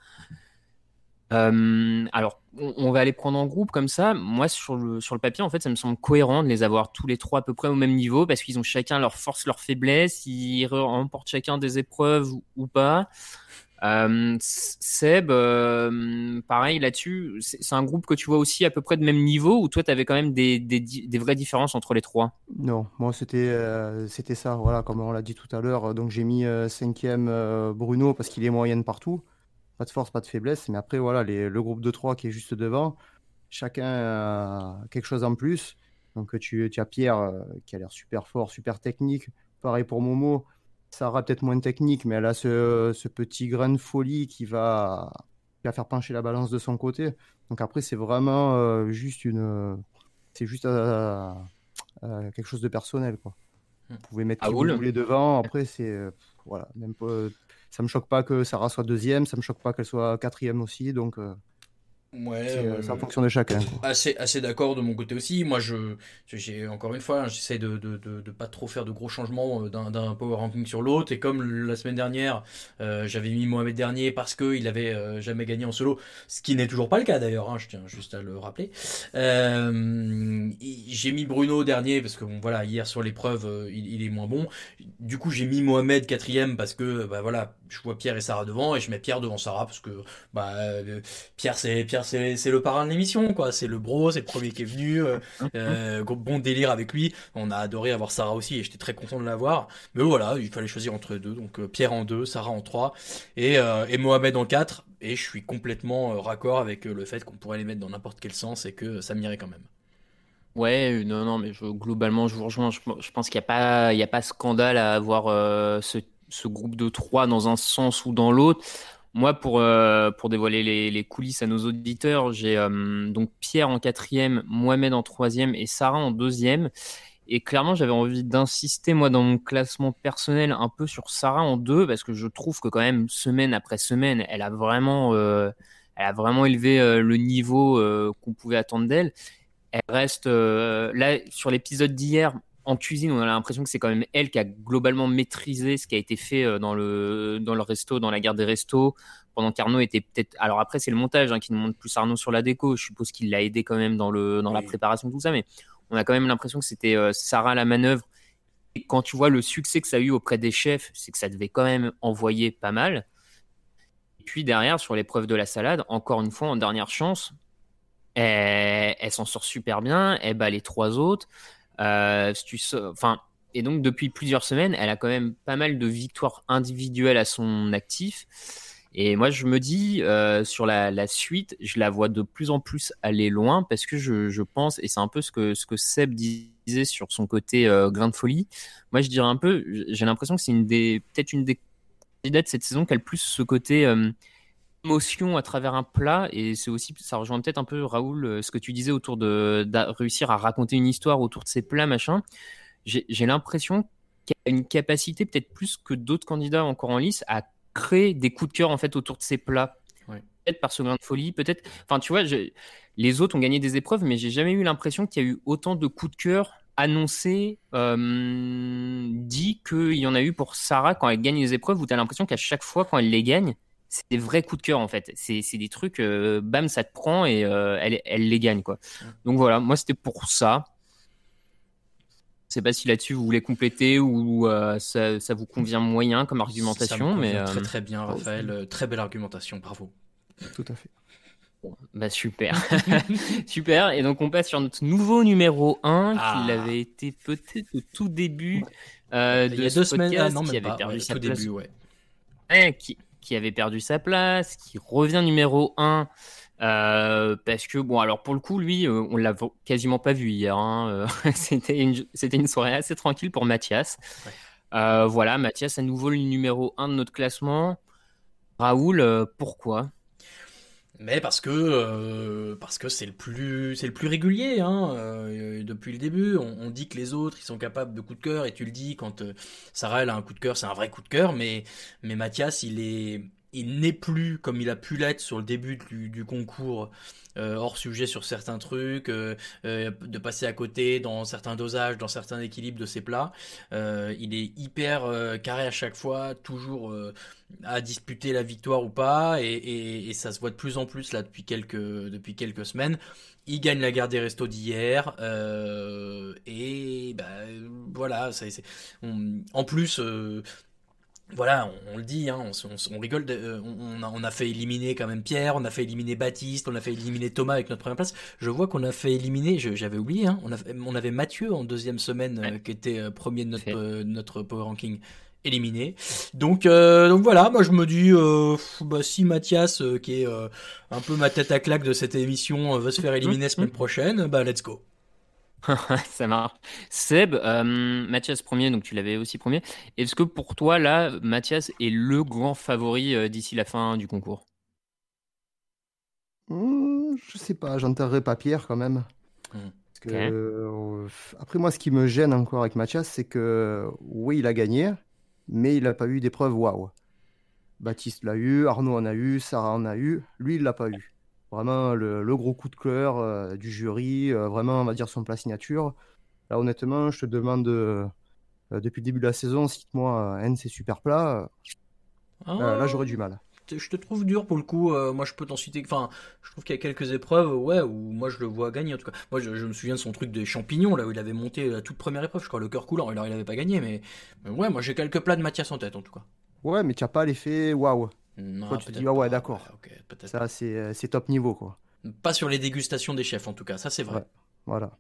Euh, alors, on, va les prendre en groupe comme ça. Moi, sur le, sur le papier, en fait, ça me semble cohérent de les avoir tous les trois à peu près au même niveau parce qu'ils ont chacun leur force, leur faiblesse. Ils remportent chacun des épreuves ou, pas. Euh, Seb, euh, pareil là-dessus, c'est un groupe que tu vois aussi à peu près de même niveau ou toi tu avais quand même des, vraies différences entre les trois? Non, moi c'était c'était ça, voilà, comme on l'a dit tout à l'heure. Donc j'ai mis cinquième Bruno parce qu'il est moyenne partout. Pas de force, pas de faiblesse. Mais après, voilà, le groupe de trois qui est juste devant, chacun a quelque chose en plus. Donc tu, tu as Pierre euh, qui a l'air super fort, super technique. Pareil pour Momo. Sarah peut-être moins technique, mais elle a ce, petit grain de folie qui va, faire pencher la balance de son côté. Donc après, c'est vraiment euh, juste une, c'est juste euh, quelque chose de personnel, quoi. Vous pouvez mettre qui vous voulez devant. Après, c'est voilà, même pas, ça me choque pas que Sarah soit deuxième, ça me choque pas qu'elle soit quatrième aussi, donc euh, Ouais, euh, ça fonctionne de chacun. Assez, assez d'accord de mon côté aussi. Moi, je, j'ai encore une fois, hein, j'essaie de, de, de, pas trop faire de gros changements euh, d'un, power ranking sur l'autre. Et comme la semaine dernière, euh, j'avais mis Mohamed dernier parce que il avait jamais gagné en solo, ce qui n'est toujours pas le cas d'ailleurs. Hein, je tiens juste à le rappeler. j'ai mis Bruno dernier parce que bon, voilà, hier sur l'épreuve, il, il, est moins bon. Du coup, j'ai mis Mohamed quatrième parce que bah voilà, je vois Pierre et Sarah devant et je mets Pierre devant Sarah parce que bah Pierre c'est Pierre c'est le parrain de l'émission, quoi. C'est le bro, c'est le premier qui est venu. Euh, euh, bon délire avec lui. On a adoré avoir Sarah aussi et j'étais très content de l'avoir. Mais voilà, il fallait choisir entre deux. Donc euh, Pierre en deux, Sarah en trois et, et Mohamed en quatre. Et je suis complètement raccord avec le fait qu'on pourrait les mettre dans n'importe quel sens et que ça m'irait quand même. Ouais, non, non, mais globalement, je vous rejoins. Je, pense qu'il n'y a, pas, il y a pas scandale à avoir ce, ce, groupe de trois dans un sens ou dans l'autre. Moi, pour, euh, pour dévoiler les, les, coulisses à nos auditeurs, j'ai euh, donc Pierre en quatrième, Mohamed en troisième et Sarah en deuxième. Et clairement, j'avais envie d'insister, moi, dans mon classement personnel, un peu sur Sarah en deux, parce que je trouve que quand même, semaine après semaine, elle a vraiment, euh, elle a vraiment élevé le niveau qu'on pouvait attendre d'elle. Elle reste là sur l'épisode d'hier en cuisine, on a l'impression que c'est quand même elle qui a globalement maîtrisé ce qui a été fait dans le dans le resto, dans la gare des restos, pendant qu'Arnaud était peut-être. Alors après, c'est le montage hein, qui nous montre plus Arnaud sur la déco. Je suppose qu'il l'a aidé quand même dans le dans la préparation tout ça, mais on a quand même l'impression que c'était Sarah à la manœuvre. Et quand tu vois le succès que ça a eu auprès des chefs, c'est que ça devait quand même envoyer pas mal. Puis derrière, sur l'épreuve de la salade, encore une fois, en dernière chance, elle, s'en sort super bien, elle bat les trois autres. Euh, et donc, depuis plusieurs semaines, elle a quand même pas mal de victoires individuelles à son actif. Et moi, je me dis, euh, sur la, suite, je la vois de plus en plus aller loin parce que je, pense, et c'est un peu ce que, ce que Seb disait sur son côté euh, grain de folie. Moi, je dirais un peu, j'ai l'impression que c'est une des, peut-être une des de cette saison qui a plus ce côté émotion à travers un plat. Et c'est aussi, ça rejoint peut-être un peu, Raoul, euh, ce que tu disais autour de, réussir à raconter une histoire autour de ces plats, machin. J'ai l'impression qu'il y a une capacité, peut-être plus que d'autres candidats encore en lice, à créer des coups de cœur en fait autour de ces plats. Peut-être par ce grain de folie, peut-être. Enfin, tu vois, les autres ont gagné des épreuves, mais j'ai jamais eu l'impression qu'il y a eu autant de coups de cœur annoncé, euh, dit qu'il y en a eu pour Sarah quand elle gagne les épreuves où tu as l'impression qu'à chaque fois quand elle les gagne, c'est des vrais coups de cœur en fait. C'est des trucs, euh, bam, ça te prend et euh, elle, elle, les gagne quoi. Donc voilà, moi c'était pour ça. Je sais pas si là-dessus vous voulez compléter ou ça, ça, vous convient moyen comme argumentation. mais très très bien, Raphaël. Très belle argumentation, bravo. Tout à fait. Bah super. super. Et donc on passe sur notre nouveau numéro 1 qui ah. avait été peut-être au tout début euh, de Il y a deux semaines, ah, qui avait perdu sa place. Début, ouais. qui, qui, avait perdu sa place, qui revient numéro 1. Euh, parce que bon alors pour le coup lui euh, on l'a quasiment pas vu hier hein, c'était une c'était une soirée assez tranquille pour Mathias. Voilà Mathias à nouveau le numéro 1 de notre classement. Raoul pourquoi? Mais parce que euh, parce que c'est le plus c'est le plus régulier hein, euh, depuis le début. On, dit que les autres ils sont capables de coup de cœur et tu le dis quand euh, Sarah elle a un coup de cœur, c'est un vrai coup de cœur. Mais mais Mathias il est il n'est plus comme il a pu l'être sur le début du, concours, euh, hors sujet sur certains trucs, euh, euh, de passer à côté dans certains dosages, dans certains équilibres de ses plats. il est hyper carré à chaque fois, toujours à disputer la victoire ou pas, et, ça se voit de plus en plus là depuis quelques, depuis quelques semaines. Il gagne la guerre des restos d'hier, et bah, voilà, en plus voilà, on, le dit, hein, on, rigole. Euh, on, a, fait éliminer quand même Pierre, on a fait éliminer Baptiste, on a fait éliminer Thomas avec notre première place. Je vois qu'on a fait éliminer, j'avais oublié, hein, on, avait Mathieu en deuxième semaine euh, qui était euh, premier de notre, notre Power Ranking éliminé. Donc, donc voilà, moi je me dis, bah, si Mathias, qui est un peu ma tête à claque de cette émission, veut se faire éliminer la semaine prochaine, bah let's go. Ça marche. Seb, euh, Mathias premier, donc tu l'avais aussi premier. Est-ce que pour toi, là, Mathias est le grand favori euh, d'ici la fin du concours? Mmh, Je sais pas, j'enterrerai pas Pierre quand même. Mmh. Euh, après, moi, ce qui me gêne encore avec Mathias, c'est que oui, il a gagné, mais il n'a pas eu d'épreuve waouh. Baptiste l'a eu, Arnaud en a eu, Sarah en a eu, lui, il l'a pas eu. Vraiment le, gros coup de cœur euh, du jury, euh, vraiment, on va dire, son plat signature. Là, honnêtement, je te demande, euh, depuis le début de la saison, cite-moi un de ces super plats. là, j'aurais du mal. Je te trouve dur pour le coup. moi, je peux t'en citer. Enfin, je trouve qu'il y a quelques épreuves, ouais, où moi je le vois gagner en tout cas. Moi, je, me souviens de son truc des champignons, là où il avait monté la toute première épreuve, je crois, le cœur coulant. Alors, il n'avait pas gagné, mais, mais ouais, moi j'ai quelques plats de Mathias en tête en tout cas. Ouais, mais tu n'as pas l'effet waouh. Non, tu te dis, ah ouais, d'accord. ça, euh, c'est top niveau, quoi. Pas sur les dégustations des chefs, en tout cas, ça c'est vrai. voilà.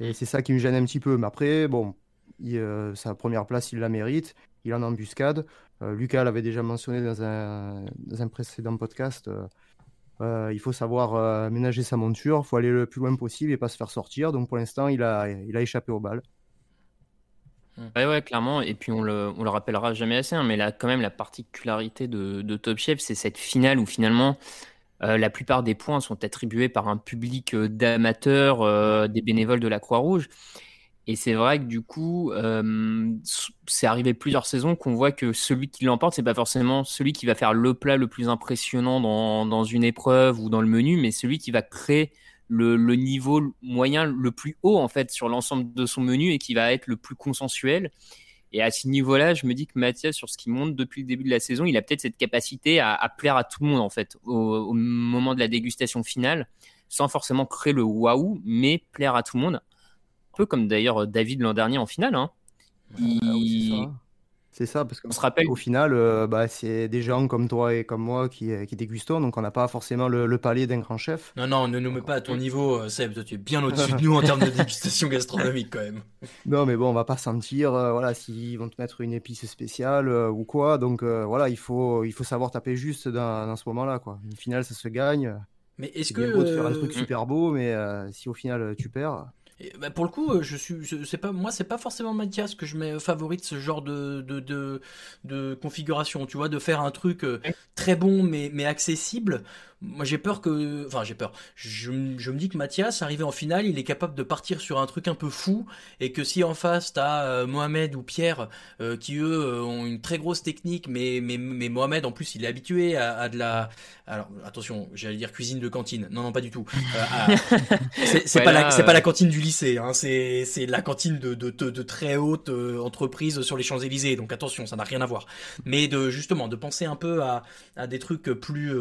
Et c'est ça qui me gêne un petit peu. Mais après, bon, euh, sa première place, il la mérite. Il en embuscade. Euh, Lucas l'avait déjà mentionné dans un, dans un précédent podcast. il faut savoir ménager sa monture. Il faut aller le plus loin possible et pas se faire sortir. Donc pour l'instant, il a, il a échappé au bal. Ouais, ouais, clairement. Et puis on le, on le rappellera jamais assez, hein, mais là, quand même, la particularité de, de Top Chef, c'est cette finale où finalement, euh, la plupart des points sont attribués par un public euh, d'amateurs, euh, des bénévoles de la Croix-Rouge. Et c'est vrai que du coup, c'est arrivé plusieurs saisons qu'on voit que celui qui l'emporte, c'est pas forcément celui qui va faire le plat le plus impressionnant dans, dans une épreuve ou dans le menu, mais celui qui va créer le, le niveau moyen le plus haut en fait sur l'ensemble de son menu et qui va être le plus consensuel. Et à ce niveau-là, je me dis que Mathias, sur ce qui monte depuis le début de la saison, il a peut-être cette capacité à, à, plaire à tout le monde en fait au, au moment de la dégustation finale, sans forcément créer le waouh, mais plaire à tout le monde peu comme d'ailleurs David l'an dernier en finale. Hein. Il... c'est ça. parce qu'on se rappelle. Au final, euh, bah, c'est des gens comme toi et comme moi qui, euh, qui dégustons, donc on n'a pas forcément le, le palais d'un grand chef. Non, non, ne nous mets pas à ton niveau, euh, Seb. Toi, tu es bien au-dessus de nous en termes de dégustation gastronomique quand même. Non, mais bon, on va pas sentir, euh, voilà, s'ils vont te mettre une épice spéciale euh, ou quoi. Donc voilà, il faut, il faut savoir taper juste dans, dans ce moment-là, quoi. Une finale, ça se gagne. Mais est-ce que beau de faire un truc super beau, mais si au final tu perds. Et bah pour le coup, euh, je suis, c'est pas moi, c'est pas forcément Mathias que je mets favorite ce genre de de, de de configuration. Tu vois, de faire un truc euh, très bon mais mais accessible. Moi j'ai peur que enfin j'ai peur. Je, je, me dis que Mathias arrivé en finale il est capable de partir sur un truc un peu fou et que si en face t'as euh, Mohamed ou Pierre euh, qui eux euh, ont une très grosse technique mais mais mais Mohamed en plus il est habitué à, à de la alors attention j'allais dire cuisine de cantine. Non non pas du tout. C'est pas la c'est pas la cantine du lycée hein, c'est c'est la cantine de, de, de, de très haute entreprise sur les Champs Élysées donc attention ça n'a rien à voir mais de justement de penser un peu à à des trucs plus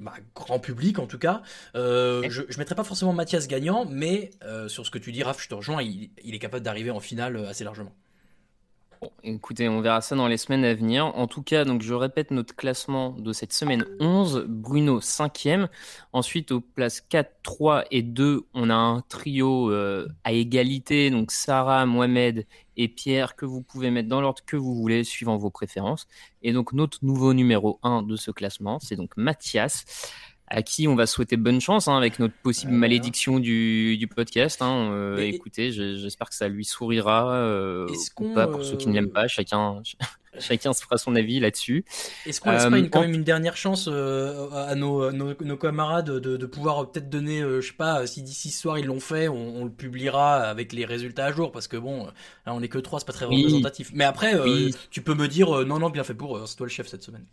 bah, grand public en tout cas. Euh, je ne mettrai pas forcément Mathias gagnant, mais euh, sur ce que tu dis, Raph, je te rejoins, il, il est capable d'arriver en finale euh, assez largement. Écoutez, on verra ça dans les semaines à venir. En tout cas, donc je répète notre classement de cette semaine 11. Bruno 5e. Ensuite, aux places 4, 3 et 2, on a un trio euh, à égalité. Donc Sarah, Mohamed et Pierre que vous pouvez mettre dans l'ordre que vous voulez, suivant vos préférences. Et donc notre nouveau numéro 1 de ce classement, c'est donc Mathias à qui on va souhaiter bonne chance hein, avec notre possible malédiction du, du podcast. Hein. Euh, écoutez, j'espère que ça lui sourira euh, ou pas pour ceux qui ne l'aiment pas. Chacun, chacun se fera son avis là-dessus. Est-ce qu'on laisse pas une, quand même une dernière chance euh, à nos, nos, nos, camarades de, de pouvoir peut-être donner, je sais pas, si d'ici ce soir ils l'ont fait, on, on, le publiera avec les résultats à jour parce que bon, là on est que trois, c'est pas très oui. représentatif. Mais après, oui. tu peux me dire non, non, bien fait pour, c'est toi le chef cette semaine.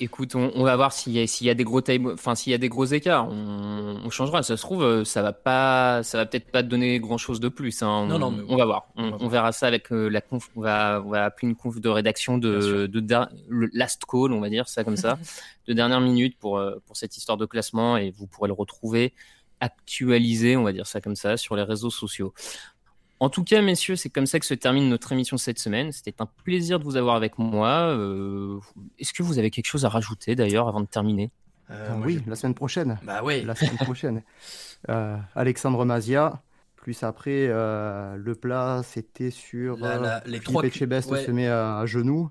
Écoute, on, on, va voir s'il y, y, a des gros time, enfin s'il y a des gros écarts, on, on, changera. Ça se trouve, euh, ça va pas, ça va peut-être pas donner grand chose de plus. Hein. On, non, non, on, va voir. On, verra ça avec euh, la conf. On va, on va appeler une conf de rédaction de, de, de, le last call, on va dire ça comme ça, de dernière minute pour euh, pour cette histoire de classement et vous pourrez le retrouver actualisé, on va dire ça comme ça, sur les réseaux sociaux. En tout cas, messieurs, c'est comme ça que se termine notre émission cette semaine. C'était un plaisir de vous avoir avec moi. Euh, Est-ce que vous avez quelque chose à rajouter d'ailleurs avant de terminer? Euh, Oui, la semaine prochaine. Bah oui. La semaine prochaine. euh, Alexandre Mazia. Plus après, euh, le plat, c'était sur la, la, les trois Etchebest ouais. se met à, à genoux.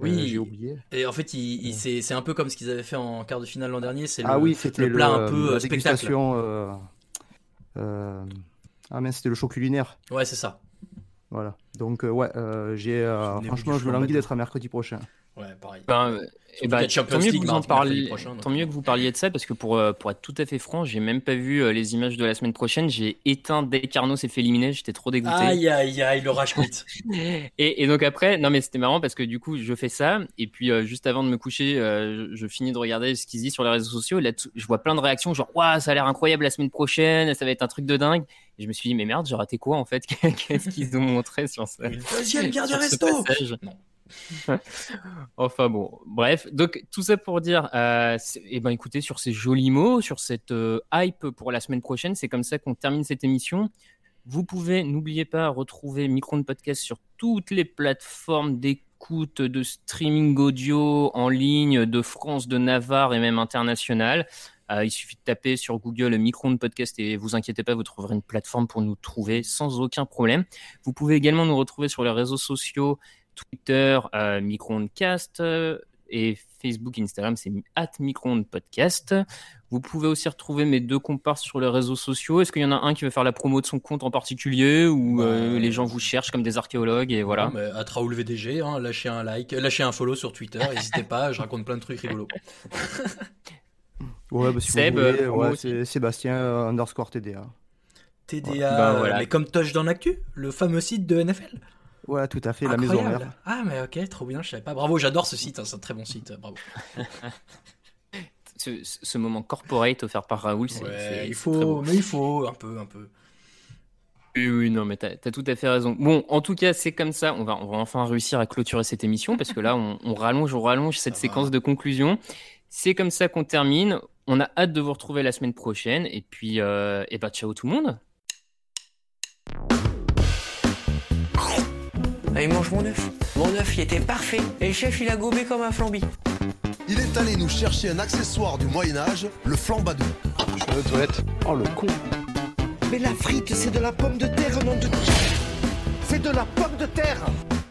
Oui, euh, j'ai oublié. Et en fait, il, il, c'est un peu comme ce qu'ils avaient fait en quart de finale l'an dernier. C'est ah le, oui, c'était le plat le, un peu spectacle. Euh, ah mais c'était le show culinaire. Ouais, c'est ça. Voilà. Donc euh, ouais, euh, j'ai euh, franchement, je me languis d'être à mercredi prochain. Ouais, pareil. Ben, et ben, tant mieux que vous en parliez. Prochain, tant mieux que vous parliez de ça parce que pour pour être tout à fait franc, j'ai même pas vu les images de la semaine prochaine. J'ai éteint dès qu'Arnaud s'est fait éliminer. J'étais trop dégoûté. Aïe aïe aïe, le rage quit. et, et, donc après, non mais c'était marrant parce que du coup, je fais ça et puis euh, juste avant de me coucher, euh, je, je, finis de regarder ce qu'ils disent sur les réseaux sociaux. Et là, je vois plein de réactions genre waouh, ça a l'air incroyable la semaine prochaine, ça va être un truc de dingue. Et je me suis dit mais merde, j'ai raté quoi en fait? Qu'est-ce qu'ils ont montré sur ça? Une deuxième guerre du resto. Non. enfin bon, bref, donc tout ça pour dire, euh, et ben écoutez, sur ces jolis mots, sur cette euh, hype pour la semaine prochaine, c'est comme ça qu'on termine cette émission. Vous pouvez, n'oubliez pas, retrouver Micron Podcast sur toutes les plateformes d'écoute, de streaming audio en ligne de France, de Navarre et même international. Euh, il suffit de taper sur Google Micron Podcast et vous inquiétez pas, vous trouverez une plateforme pour nous trouver sans aucun problème. Vous pouvez également nous retrouver sur les réseaux sociaux Twitter, euh, Microondcast euh, et Facebook, Instagram, c'est at Podcast. Vous pouvez aussi retrouver mes deux comparses sur les réseaux sociaux. Est-ce qu'il y en a un qui veut faire la promo de son compte en particulier ou bah, euh, les gens vous cherchent comme des archéologues et voilà. À Raoul VDG, hein, lâchez un like, lâchez un follow sur Twitter. N'hésitez pas, je raconte plein de trucs rigolos. ouais, bah, si Seb, voulez, ouais, c'est Sébastien underscore TDA. TDA, Bah, voilà. mais comme Touchdown Actu, le fameux site de NFL. Ouais, tout à fait, la maison Incroyable. mère. Ah, mais ok, trop bien, je savais pas. Bravo, j'adore ce site, hein, c'est un très bon site, bravo. Ce, ce moment corporate offert par Raoul, c'est. Ouais, il c'est très beau. faut, mais il faut, un peu, un peu. Oui, oui, non, mais t'as as tout à fait raison. Bon, en tout cas, c'est comme ça. On va, on va enfin réussir à clôturer cette émission parce que là, on, on rallonge, on rallonge cette séquence de conclusion. C'est comme ça qu'on termine. On a hâte de vous retrouver la semaine prochaine. Et puis, euh, et bah, ciao tout le monde. Allez, mange mon œuf. Mon œuf, il était parfait. Et le chef, il a gobé comme un flambi. Il est allé nous chercher un accessoire du Moyen-Âge, le flambadou. Je vais aux toilettes. Oh le con. Mais la frite, c'est de la pomme de terre, nom de C'est de la pomme de terre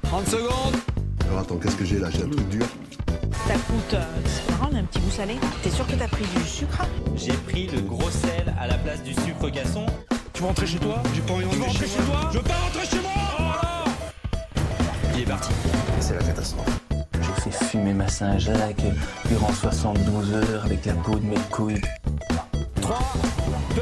30 secondes. Alors attends, qu'est-ce que j'ai là? J'ai un truc dur. Ça coûte. euh, un petit goût salé. T'es sûr que t'as pris du sucre? J'ai pris le gros sel à la place du sucre gasson. Tu veux rentrer chez toi? J'ai pas envie de rentrer rentrer chez toi? Je veux pas rentrer chez moi Oh Il est parti. C'est la catastrophe. J'ai fait fumer ma Saint-Jacques durant 72 heures avec la peau de mes couilles. 3, 2,